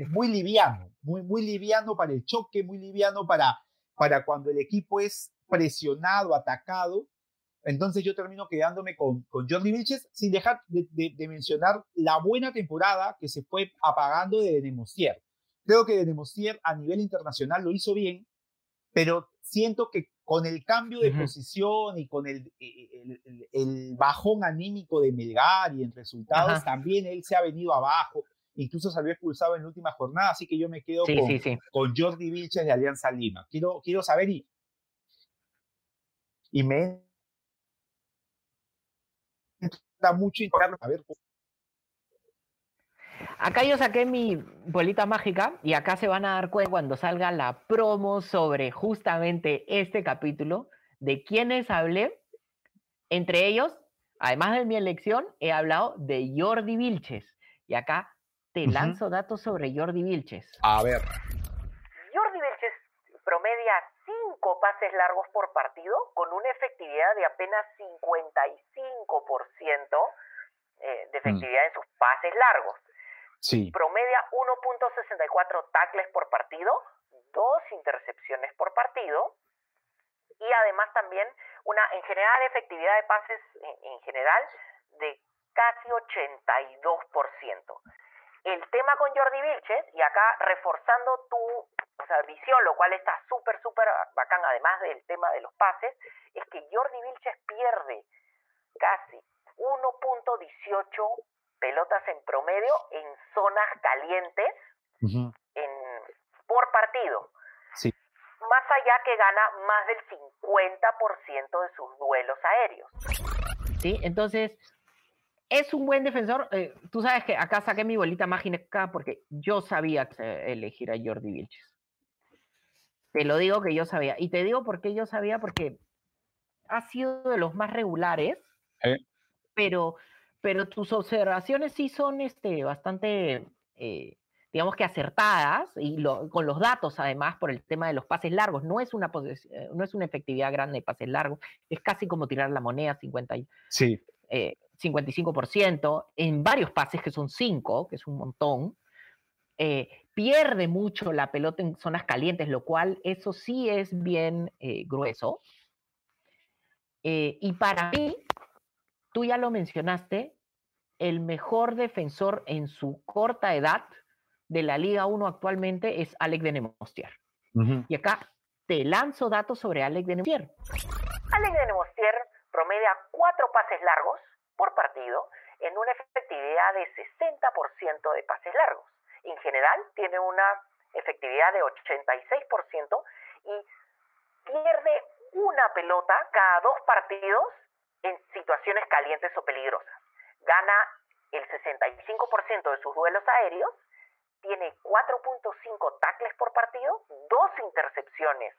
muy, liviano, muy, muy liviano para el choque, muy liviano para, para cuando el equipo es presionado, atacado, entonces yo termino quedándome con, con Jordi Vilches, sin dejar de, mencionar la buena temporada que se fue apagando de Denemostier. Creo que Denemostier a nivel internacional lo hizo bien, pero siento que con el cambio de posición y con el, el, bajón anímico de Melgar y en resultados, también él se ha venido abajo. Incluso salió expulsado en la última jornada, así que yo me quedo con, con Jordi Vilches de Alianza Lima. Quiero, quiero saber y, y me mucho a ver. Acá yo saqué mi bolita mágica y acá se van a dar cuenta cuando salga la promo sobre justamente este capítulo de quienes hablé. Entre ellos, además de mi elección, he hablado de Jordi Vilches. Y acá te lanzo datos sobre Jordi Vilches. A ver. Jordi Vilches promedia cinco pases largos por partido con una efectividad de apenas 55% eh, de mm. efectividad en sus pases largos. Sí. Promedia 1.64 tackles por partido, dos intercepciones por partido y además también una en general efectividad de pases en general de casi 82%. El tema con Jordi Vilches, y acá reforzando tu o sea, visión, lo cual está súper, súper bacán, además del tema de los pases, es que Jordi Vilches pierde casi 1.18 pelotas en promedio en zonas calientes en, por partido. Sí. Más allá que gana más del 50% de sus duelos aéreos. Sí, entonces, es un buen defensor. Eh, tú sabes que acá saqué mi bolita mágica porque yo sabía elegir a Jordi Vilches. Te lo digo que yo sabía. Y te digo por qué yo sabía, porque ha sido de los más regulares, pero, pero tus observaciones sí son este, bastante, eh, digamos que acertadas, y con los datos además por el tema de los pases largos. No es una, eh, no es una efectividad grande de pases largos, es casi como tirar la moneda 50 sí. 55%, eh, en varios pases que son 5, que es un montón. pierde mucho la pelota en zonas calientes, lo cual eso sí es bien grueso. y para mí, tú ya lo mencionaste, el mejor defensor en su corta edad de la Liga 1 actualmente es Alec de Nemostier. Y acá te lanzo datos sobre Alec de Nemostier. Alec de Nemostier promedia cuatro pases largos por partido en una efectividad de 60% de pases largos. En general tiene una efectividad de 86% y pierde una pelota cada dos partidos en situaciones calientes o peligrosas. Gana el 65% de sus duelos aéreos, tiene 4.5 tacles por partido, dos intercepciones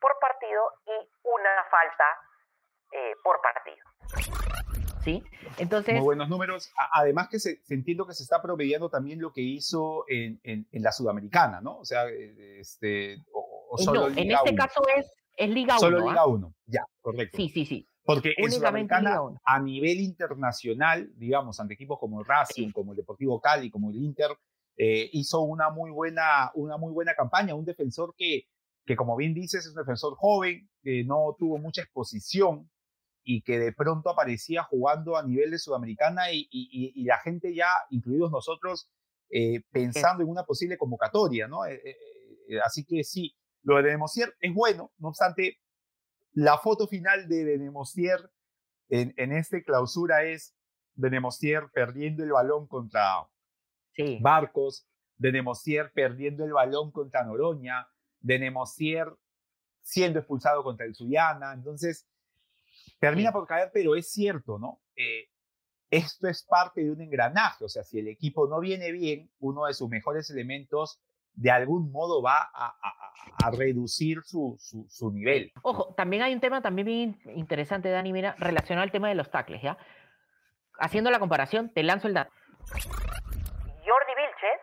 por partido y una falta eh, por partido. ¿Sí? Entonces... Muy buenos números. Además que se, entiendo que se está promediando también lo que hizo en, en, la Sudamericana, ¿no? O sea, este, o, eh, solo no, en este caso es, es Liga 1. Solo Liga 1, ya, correcto. Sí, sí, sí. Porque en Sudamericana, a nivel internacional, digamos, ante equipos como el Racing, como el Deportivo Cali, como el Inter, eh, hizo una muy, buena, una muy buena campaña. Un defensor que, que, como bien dices, es un defensor joven, que no tuvo mucha exposición y que de pronto aparecía jugando a nivel de Sudamericana y, y, la gente ya, incluidos nosotros, eh, pensando en una posible convocatoria, ¿no? Eh, así que sí, lo de Demosier es bueno, no obstante, la foto final de Benemostier en, en este clausura es Benemostier perdiendo el balón contra Barcos, Benemostier perdiendo el balón contra Noroña, Benemostier siendo expulsado contra el Suyana. Entonces, termina por caer, pero es cierto, ¿no? Eh, esto es parte de un engranaje, o sea, si el equipo no viene bien, uno de sus mejores elementos de algún modo va a, reducir su, su, nivel. Ojo, también hay un tema también bien interesante, Dani, mira, relacionado al tema de los tacles, ¿ya? Haciendo la comparación, te lanzo el dato. Jordi Vilches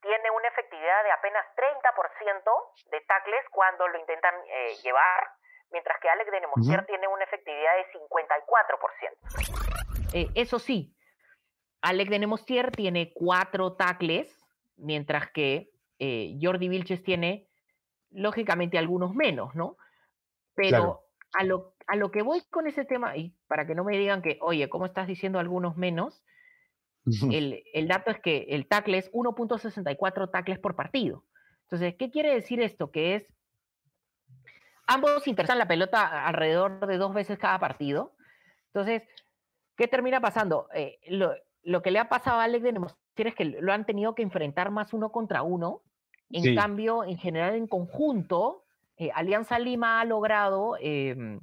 tiene una efectividad de apenas 30% de tacles cuando lo intentan eh, llevar, mientras que Alex de Nemocier tiene una efectividad de 54%. Eh, eso sí, Alex de Nemocier tiene cuatro tacles, mientras que eh, Jordi Vilches tiene, lógicamente, algunos menos, ¿no? Pero a, lo, a lo que voy con ese tema, y para que no me digan que, oye, ¿cómo estás diciendo algunos menos? el, el, dato es que el tackle es 1.64 tackles por partido. Entonces, ¿qué quiere decir esto? Que es, ambos interesan la pelota alrededor de dos veces cada partido. Entonces, ¿qué termina pasando? Eh, lo, lo, que le ha pasado a Alex de es que lo han tenido que enfrentar más uno contra uno. En cambio, en general, en conjunto, eh, Alianza Lima ha logrado em,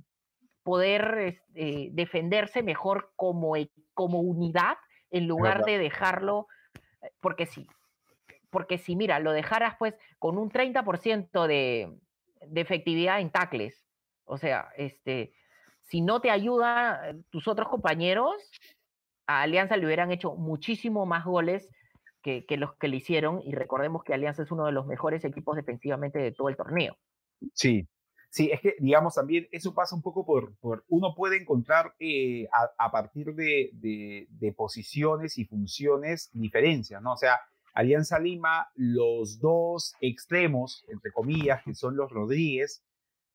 poder eh, defenderse mejor como, como unidad en lugar de dejarlo, porque sí, porque si mira, lo dejaras pues con un 30% de, de efectividad en tacles, o sea, este, si no te ayuda tus otros compañeros, a Alianza le hubieran hecho muchísimo más goles que, los que le hicieron y recordemos que Alianza es uno de los mejores equipos defensivamente de todo el torneo. Sí, sí, es que digamos también eso pasa un poco por, por uno puede encontrar eh, a, partir de, de, posiciones y funciones diferencias, ¿no? O sea, Alianza Lima, los dos extremos, entre comillas, que son los Rodríguez,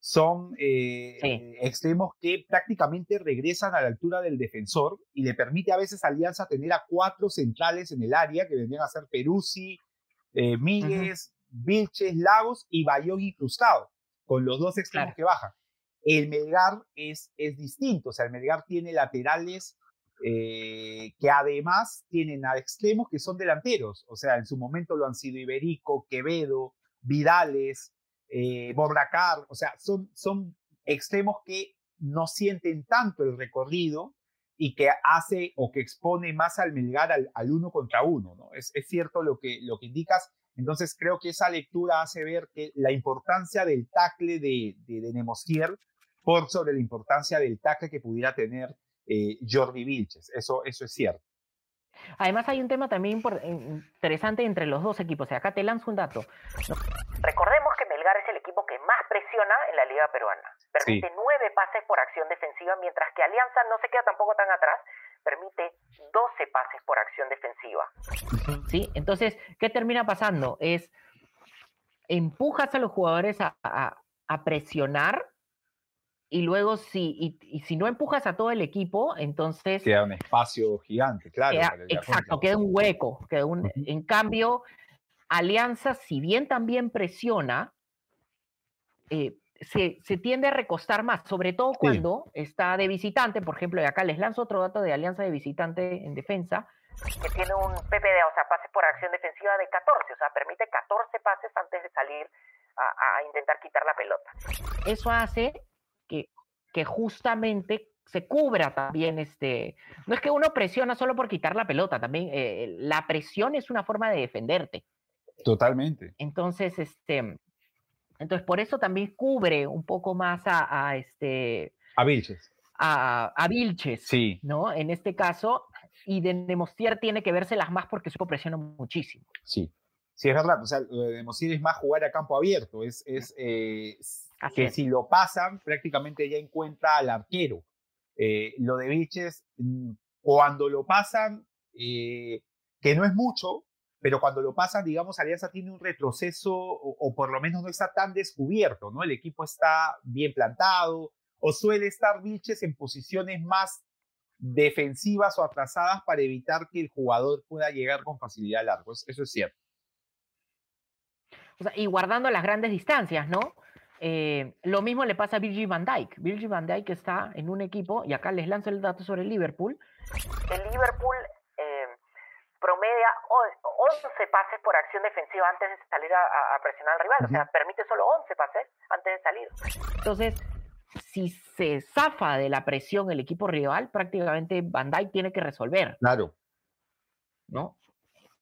son eh, extremos que prácticamente regresan a la altura del defensor y le permite a veces a Alianza tener a cuatro centrales en el área que vendrían a ser Peruzzi, eh, Míguez, Vilches, Lagos y Bayón incrustado, con los dos extremos que bajan. El Melgar es, es distinto, o sea, el Melgar tiene laterales eh, que además tienen a extremos que son delanteros, o sea, en su momento lo han sido Iberico, Quevedo, Vidales, eh, o sea, son, son extremos que no sienten tanto el recorrido y que hace o que expone más al Melgar al, uno contra uno, ¿no? Es, es, cierto lo que, lo que indicas. Entonces creo que esa lectura hace ver que la importancia del tackle de, de, de por sobre la importancia del tackle que pudiera tener eh, Jordi Vilches. Eso, eso es cierto. Además hay un tema también interesante entre los dos equipos. acá te lanzo un dato. Recordemos que Melgar es el equipo que más presiona en la liga peruana. Permite nueve pases por acción defensiva, mientras que Alianza no se queda tampoco tan atrás, permite 12 pases por acción defensiva. ¿Sí? Entonces, ¿qué termina pasando? Es empujas a los jugadores a presionar y luego si, y, si no empujas a todo el equipo, entonces... Queda un espacio gigante, claro. exacto, queda un hueco. Queda un, En cambio, Alianza, si bien también presiona, eh, se, se, tiende a recostar más, sobre todo cuando está de visitante. Por ejemplo, y acá les lanzo otro dato de Alianza de visitante en defensa, que tiene un PPD, o sea, pases por acción defensiva de 14, o sea, permite 14 pases antes de salir a, a intentar quitar la pelota. Eso hace que, justamente se cubra también este. No es que uno presiona solo por quitar la pelota, también eh, la presión es una forma de defenderte. Totalmente. Entonces, este. Entonces, por eso también cubre un poco más a, este. A Vilches. a, a Vilches, Sí, ¿no? En este caso, y de Nemostier tiene que vérselas más porque su presiona muchísimo. sí. Sí, es verdad. O sea, lo de Mosir es más jugar a campo abierto. Es, es eh, Así que es. si lo pasan, prácticamente ya encuentra al arquero. Eh, lo de Vilches, mm, cuando lo pasan, eh, que no es mucho, pero cuando lo pasan, digamos, Alianza tiene un retroceso o, o por lo menos no está tan descubierto, ¿no? El equipo está bien plantado o suele estar Vilches en posiciones más defensivas o atrasadas para evitar que el jugador pueda llegar con facilidad al arco. Es- Eso es cierto. O sea, y guardando las grandes distancias, ¿no? Eh, lo mismo le pasa a Virgil van Dijk. Virgil van Dijk está en un equipo, y acá les lanzo el dato sobre el Liverpool. El Liverpool eh, promedia o- 11 pases por acción defensiva antes de salir a, a- a presionar al rival. O sea, permite solo 11 pases antes de salir. Entonces, si se zafa de la presión el equipo rival, prácticamente Van Dijk tiene que resolver. Claro. ¿no?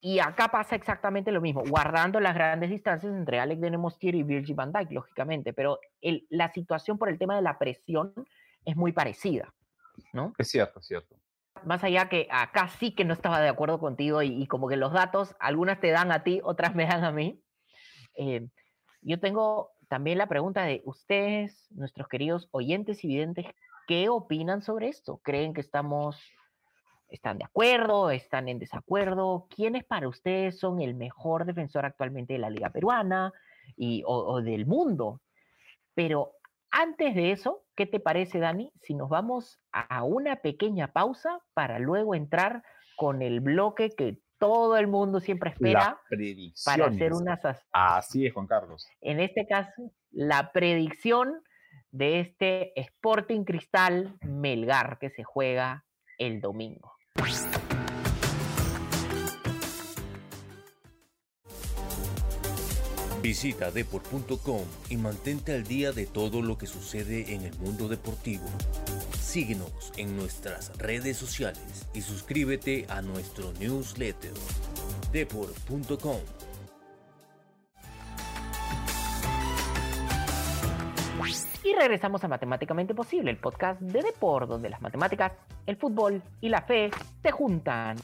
Y acá pasa exactamente lo mismo, guardando las grandes distancias entre Alex de Nemostier y Virgil van Dijk, lógicamente, pero el- la situación por el tema de la presión es muy parecida, ¿no? Es cierto, es cierto. Más allá que acá sí que no estaba de acuerdo contigo y, y como que los datos, algunas te dan a ti, otras me dan a mí. Eh, yo tengo también la pregunta de ustedes, nuestros queridos oyentes y videntes, ¿qué opinan sobre esto? ¿Creen que estamos, están de acuerdo, están en desacuerdo? ¿Quiénes para ustedes son el mejor defensor actualmente de la Liga Peruana y, o, o del mundo? Pero antes de eso, ¿qué te parece, Dani, si nos vamos a una pequeña pausa para luego entrar con el bloque que todo el mundo siempre espera para hacer unas, as- Así es, Juan Carlos. en este caso, la predicción de este Sporting Cristal Melgar que se juega el domingo. Visita deport.com y mantente al día de todo lo que sucede en el mundo deportivo. Síguenos en nuestras redes sociales y suscríbete a nuestro newsletter deport.com. Y regresamos a Matemáticamente Posible, el podcast de Deport, donde las matemáticas, el fútbol y la fe se juntan.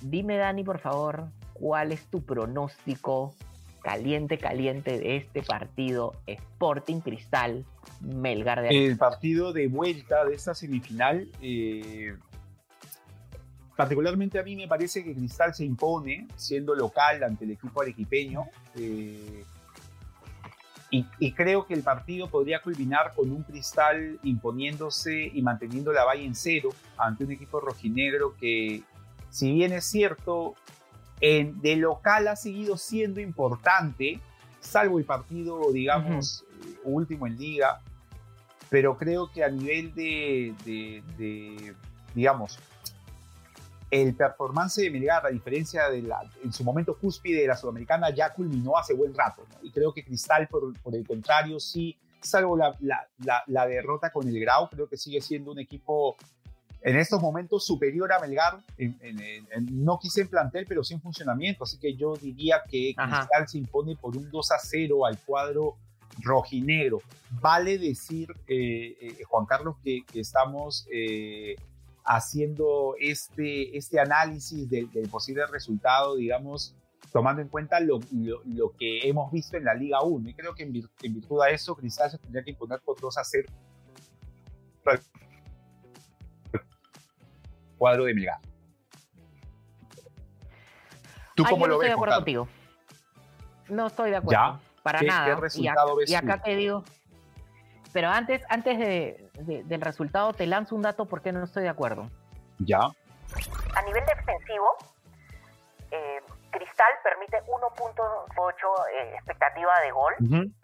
Dime, Dani, por favor, ¿cuál es tu pronóstico caliente, caliente de este partido Sporting Cristal Melgar de El partido de vuelta de esta semifinal, eh, particularmente a mí me parece que Cristal se impone siendo local ante el equipo arequipeño. eh, y, y creo que el partido podría culminar con un Cristal imponiéndose y manteniendo la valla en cero ante un equipo rojinegro que, si bien es cierto, en, de local ha seguido siendo importante, salvo el partido, digamos, último en liga, pero creo que a nivel de, de- de, digamos, el performance de Melgar, a diferencia de la, en su momento cúspide de la Sudamericana, ya culminó hace buen rato, ¿no? Y creo que Cristal, por, por el contrario, sí, salvo la, la- la- la derrota con el Grau, creo que sigue siendo un equipo en estos momentos superior a Melgar, en- en- en- en- no quise en plantel, pero sí en funcionamiento, así que yo diría que Ajá. Cristal se impone por un 2 a 0 al cuadro rojinegro. Vale decir, eh, eh, Juan Carlos, que, que estamos eh, haciendo este, este análisis del, posible resultado, digamos, tomando en cuenta lo, lo- lo que hemos visto en la Liga 1. Y creo que en, vir- en virtud a eso, Cristal se tendría que imponer por 2 a 0 cuadro de Melgar. ¿Tú Ay, cómo yo no lo estoy ves, de Juan acuerdo contigo. No estoy de acuerdo. ¿Ya? Para ¿Qué- qué nada. y, resultado ac- ves y acá te digo. Pero antes, antes de- de- del resultado, te lanzo un dato porque no estoy de acuerdo. Ya. A nivel defensivo, eh, Cristal permite 1.8 eh, expectativa de gol en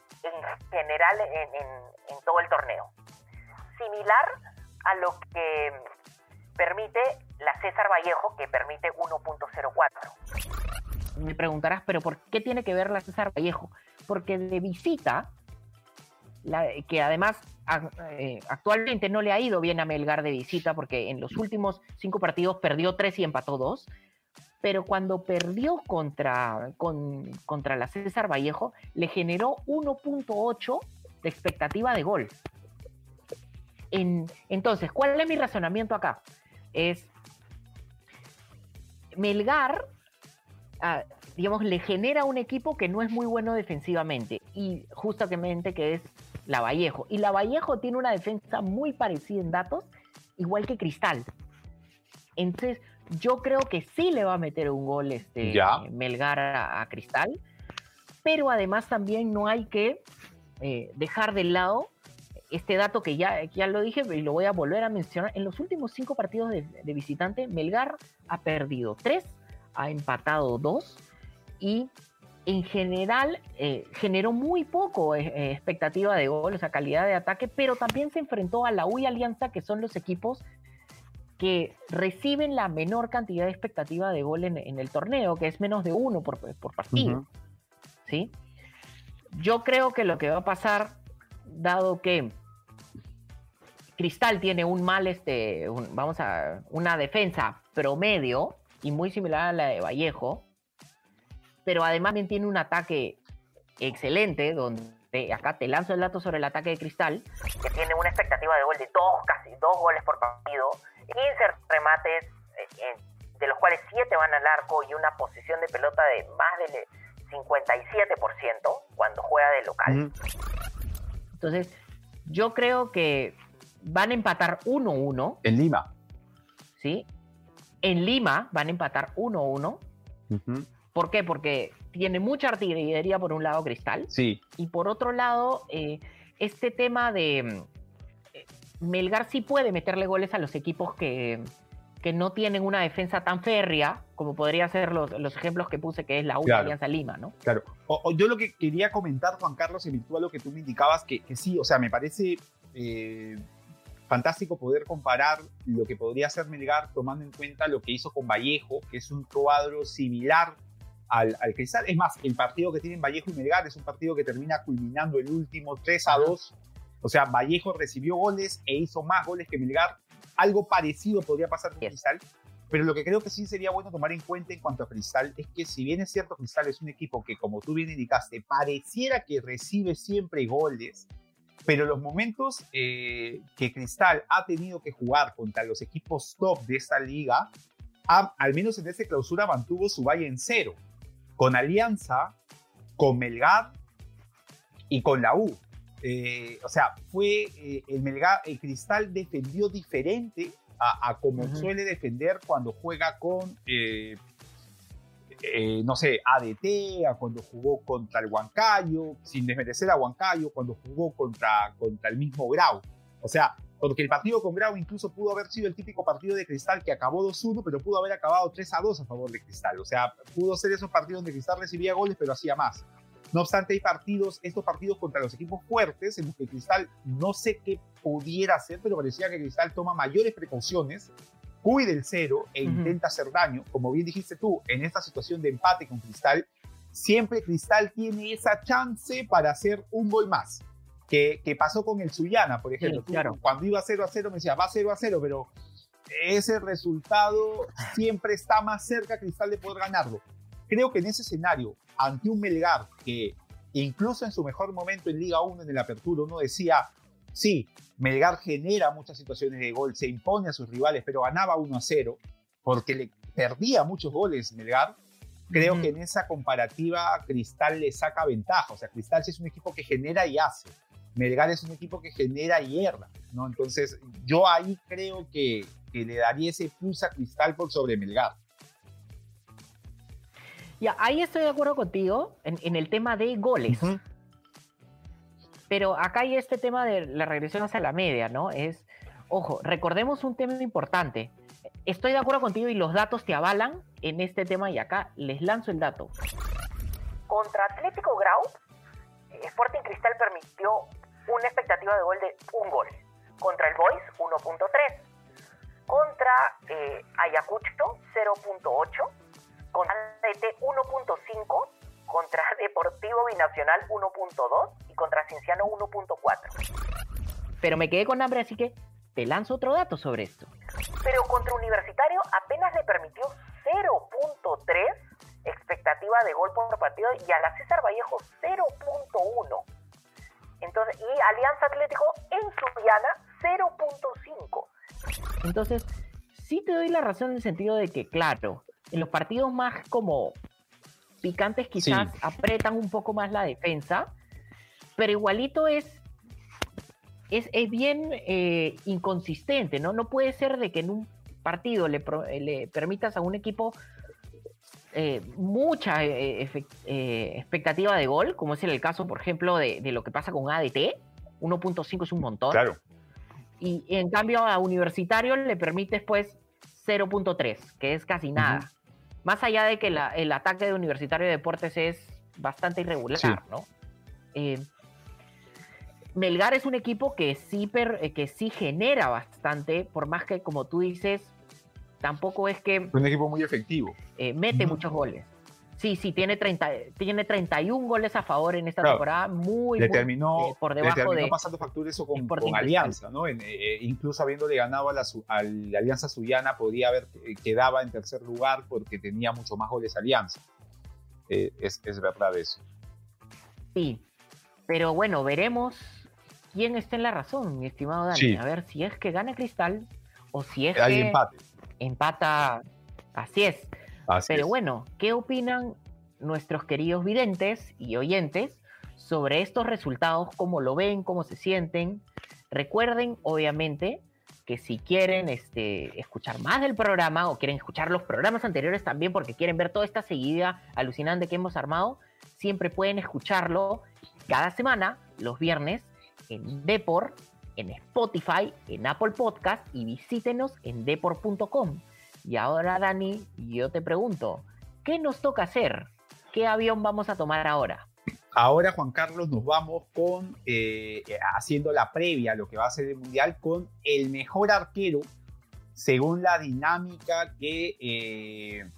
general en, en- en todo el torneo. Similar a lo que permite la César Vallejo, que permite 1.04. Me preguntarás, ¿pero por qué tiene que ver la César Vallejo? Porque de visita, la- que además actualmente no le ha ido bien a Melgar de visita, porque en los últimos cinco partidos perdió tres y empató dos. Pero cuando perdió contra, con- contra la César Vallejo, le generó 1.8 de expectativa de gol. entonces, ¿cuál es mi razonamiento acá? Es Melgar, ah, digamos, le genera un equipo que no es muy bueno defensivamente y justamente que es la Vallejo. Y la Vallejo tiene una defensa muy parecida en datos, igual que Cristal. Entonces, yo creo que sí le va a meter un gol este Melgar a, Cristal, pero además también no hay que eh, dejar de lado este dato que ya, ya lo dije y lo voy a volver a mencionar. En los últimos cinco partidos de, visitante, Melgar ha perdido tres, ha empatado dos y en general eh, generó muy poco eh, expectativa de gol, o sea, calidad de ataque, pero también se enfrentó a la UI Alianza, que son los equipos que reciben la menor cantidad de expectativa de gol en, el torneo, que es menos de uno por, partido. ¿sí? Yo creo que lo que va a pasar, dado que Cristal tiene un mal, este, vamos a, una defensa promedio y muy similar a la de Vallejo, pero además también tiene un ataque excelente, donde acá te lanzo el dato sobre el ataque de Cristal. Que tiene una expectativa de gol de dos, casi dos goles por partido 15 remates, eh, de los cuales 7 van al arco y una posición de pelota de más del 57% cuando juega de local. Entonces, yo creo que van a empatar 1-1. En Lima. Sí. En Lima van a empatar 1-1. ¿Por qué? Porque tiene mucha artillería por un lado Cristal. Sí. Y por otro lado, eh, este tema de Melgar sí puede meterle goles a los equipos que, no tienen una defensa tan férrea como podría ser los, ejemplos que puse, que es la U Alianza Lima, ¿no? Claro. yo lo que quería comentar, Juan Carlos, en virtud a lo que tú me indicabas, que, sí, o sea, me parece eh, fantástico poder comparar lo que podría hacer Melgar tomando en cuenta lo que hizo con Vallejo, que es un cuadro similar al, al, Cristal. Es más, el partido que tienen Vallejo y Melgar es un partido que termina culminando el último 3 a 2 o sea, Vallejo recibió goles e hizo más goles que Melgar. Algo parecido podría pasar con Cristal. Pero lo que creo que sí sería bueno tomar en cuenta en cuanto a Cristal es que si bien es cierto Cristal es un equipo que, como tú bien indicaste, pareciera que recibe siempre goles, pero los momentos eh, que Cristal ha tenido que jugar contra los equipos top de esta liga, al menos en esta clausura mantuvo su valle en cero, con Alianza, con Melgar y con la U. Eh, o sea, fue eh, el, Melgar, el Cristal defendió diferente a, como suele defender cuando juega con, eh, no sé, ADT, a cuando jugó contra el Huancayo, sin desmerecer a Huancayo, cuando jugó contra, contra el mismo Grau. O sea, porque el partido con Grau incluso pudo haber sido el típico partido de Cristal que acabó 2-1, pero pudo haber acabado 3-2 a favor de Cristal. O sea, pudo ser esos partidos donde Cristal recibía goles, pero hacía más. No obstante, hay partidos, estos partidos contra los equipos fuertes, en los que Cristal no sé qué pudiera hacer, pero parecía que Cristal toma mayores precauciones, cuida el cero e intenta hacer daño. Como bien dijiste tú, en esta situación de empate con Cristal, siempre Cristal tiene esa chance para hacer un gol más. Que, que pasó con el Suyana, por ejemplo. claro. Cuando iba 0 a 0 me decía, va 0 a 0, pero ese resultado siempre está más cerca Cristal de poder ganarlo. Creo que en ese escenario, ante un Melgar que incluso en su mejor momento en Liga 1, en el Apertura, uno decía, sí, Melgar genera muchas situaciones de gol, se impone a sus rivales, pero ganaba 1 a 0, porque le perdía muchos goles Melgar. Creo que en esa comparativa Cristal le saca ventaja. O sea, Cristal sí es un equipo que genera y hace. Melgar es un equipo que genera y erra, ¿no? Entonces, yo ahí creo que, que le daría ese plus a Cristal por sobre Melgar. Ya, ahí estoy de acuerdo contigo en, el tema de goles. Pero acá hay este tema de la regresión hacia la media, ¿no? Es, ojo, recordemos un tema importante. Estoy de acuerdo contigo y los datos te avalan en este tema y acá les lanzo el dato. Contra Atlético Grau, Sporting Cristal permitió una expectativa de gol de un gol. Contra el Boys, 1.3. Contra eh, Ayacucho, 0.8 contra DT 1.5, contra Deportivo Binacional 1.2 y contra Cienciano 1.4. Pero me quedé con hambre, así que te lanzo otro dato sobre esto. Pero contra Universitario apenas le permitió 0.3 expectativa de gol por partido y a la César Vallejo 0.1. Entonces, y Alianza Atlético en Suyana 0.5. Entonces, sí te doy la razón en el sentido de que, claro, en los partidos más como picantes quizás apretan un poco más la defensa, pero igualito es, es, bien eh, inconsistente, ¿no? No puede ser de que en un partido le, le permitas a un equipo eh, mucha eh, expectativa de gol, como es el caso, por ejemplo, de, de lo que pasa con ADT. 1.5 es un montón. Claro. Y en cambio a Universitario le permites pues 0.3, que es casi nada. Más allá de que el ataque de Universitario de Deportes es bastante irregular, ¿no? Eh, Melgar es un equipo que sí, eh, que sí genera bastante, por más que, como tú dices, tampoco es que... Un equipo muy efectivo. Eh, mete muchos goles. Sí, sí, tiene, 30, tiene 31 goles a favor en esta temporada, muy, le terminó, por debajo le terminó pasando factura eso con, Alianza, ¿no? Eh, incluso habiéndole ganado a la, Alianza Suyana, podría haber eh, quedaba en tercer lugar porque tenía mucho más goles Alianza. Eh, es, es, verdad eso. Sí, pero bueno, veremos quién está en la razón, mi estimado Dani. A ver si es que gana Cristal o si es Hay que empate. Empata. Así es. Pero bueno, ¿qué opinan nuestros queridos videntes y oyentes sobre estos resultados? ¿Cómo lo ven? ¿Cómo se sienten? Recuerden, obviamente, que si quieren este, escuchar más del programa o quieren escuchar los programas anteriores también porque quieren ver toda esta seguida alucinante que hemos armado, siempre pueden escucharlo cada semana, los viernes, en Depor, en Spotify, en Apple Podcast y visítenos en depor.com. Y ahora, Dani, yo te pregunto, ¿qué nos toca hacer? ¿Qué avión vamos a tomar ahora? Ahora, Juan Carlos, nos vamos con eh, haciendo la previa a lo que va a ser el Mundial con el mejor arquero según la dinámica que eh,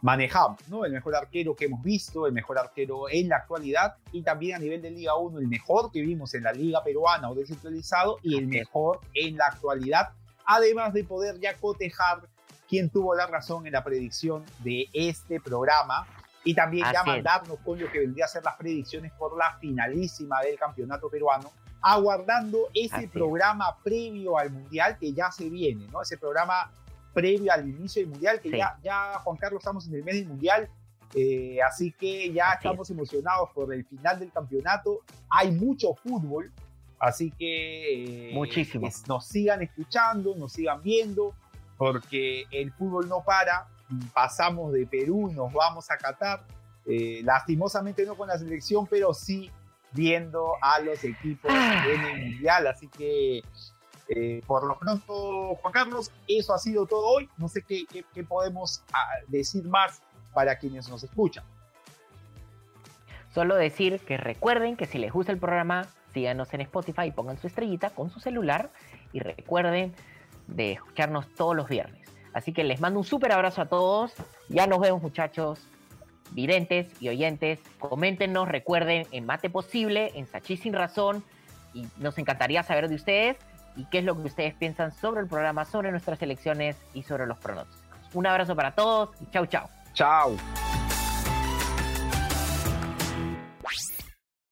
manejamos, ¿no? El mejor arquero que hemos visto, el mejor arquero en la actualidad y también a nivel de Liga 1, el mejor que vimos en la Liga Peruana o descentralizado y el mejor en la actualidad, además de poder ya cotejar quién tuvo la razón en la predicción de este programa y también ya mandarnos con lo que vendría a ser las predicciones por la finalísima del campeonato peruano, aguardando ese programa previo al mundial que ya se viene, ¿no? Ese programa previo al inicio del mundial, que ya, ya, Juan Carlos, estamos en el mes del mundial, eh, así que ya estamos emocionados por el final del campeonato. Hay mucho fútbol, así que eh, Muchísimo. nos sigan escuchando, nos sigan viendo porque el fútbol no para, pasamos de Perú, nos vamos a Qatar, eh, lastimosamente no con la selección, pero sí viendo a los equipos ah. en el Mundial, así que eh, por lo pronto, Juan Carlos, eso ha sido todo hoy, no sé qué, qué, podemos ah, decir más para quienes nos escuchan. Solo decir que recuerden que si les gusta el programa, síganos en Spotify, pongan su estrellita con su celular y recuerden de escucharnos todos los viernes. Así que les mando un súper abrazo a todos. Ya nos vemos, muchachos, videntes y oyentes. Coméntenos, recuerden, en Mate Posible, en Sachi Sin Razón. Y nos encantaría saber de ustedes y qué es lo que ustedes piensan sobre el programa, sobre nuestras elecciones y sobre los pronósticos. Un abrazo para todos y chau, chau. Chao.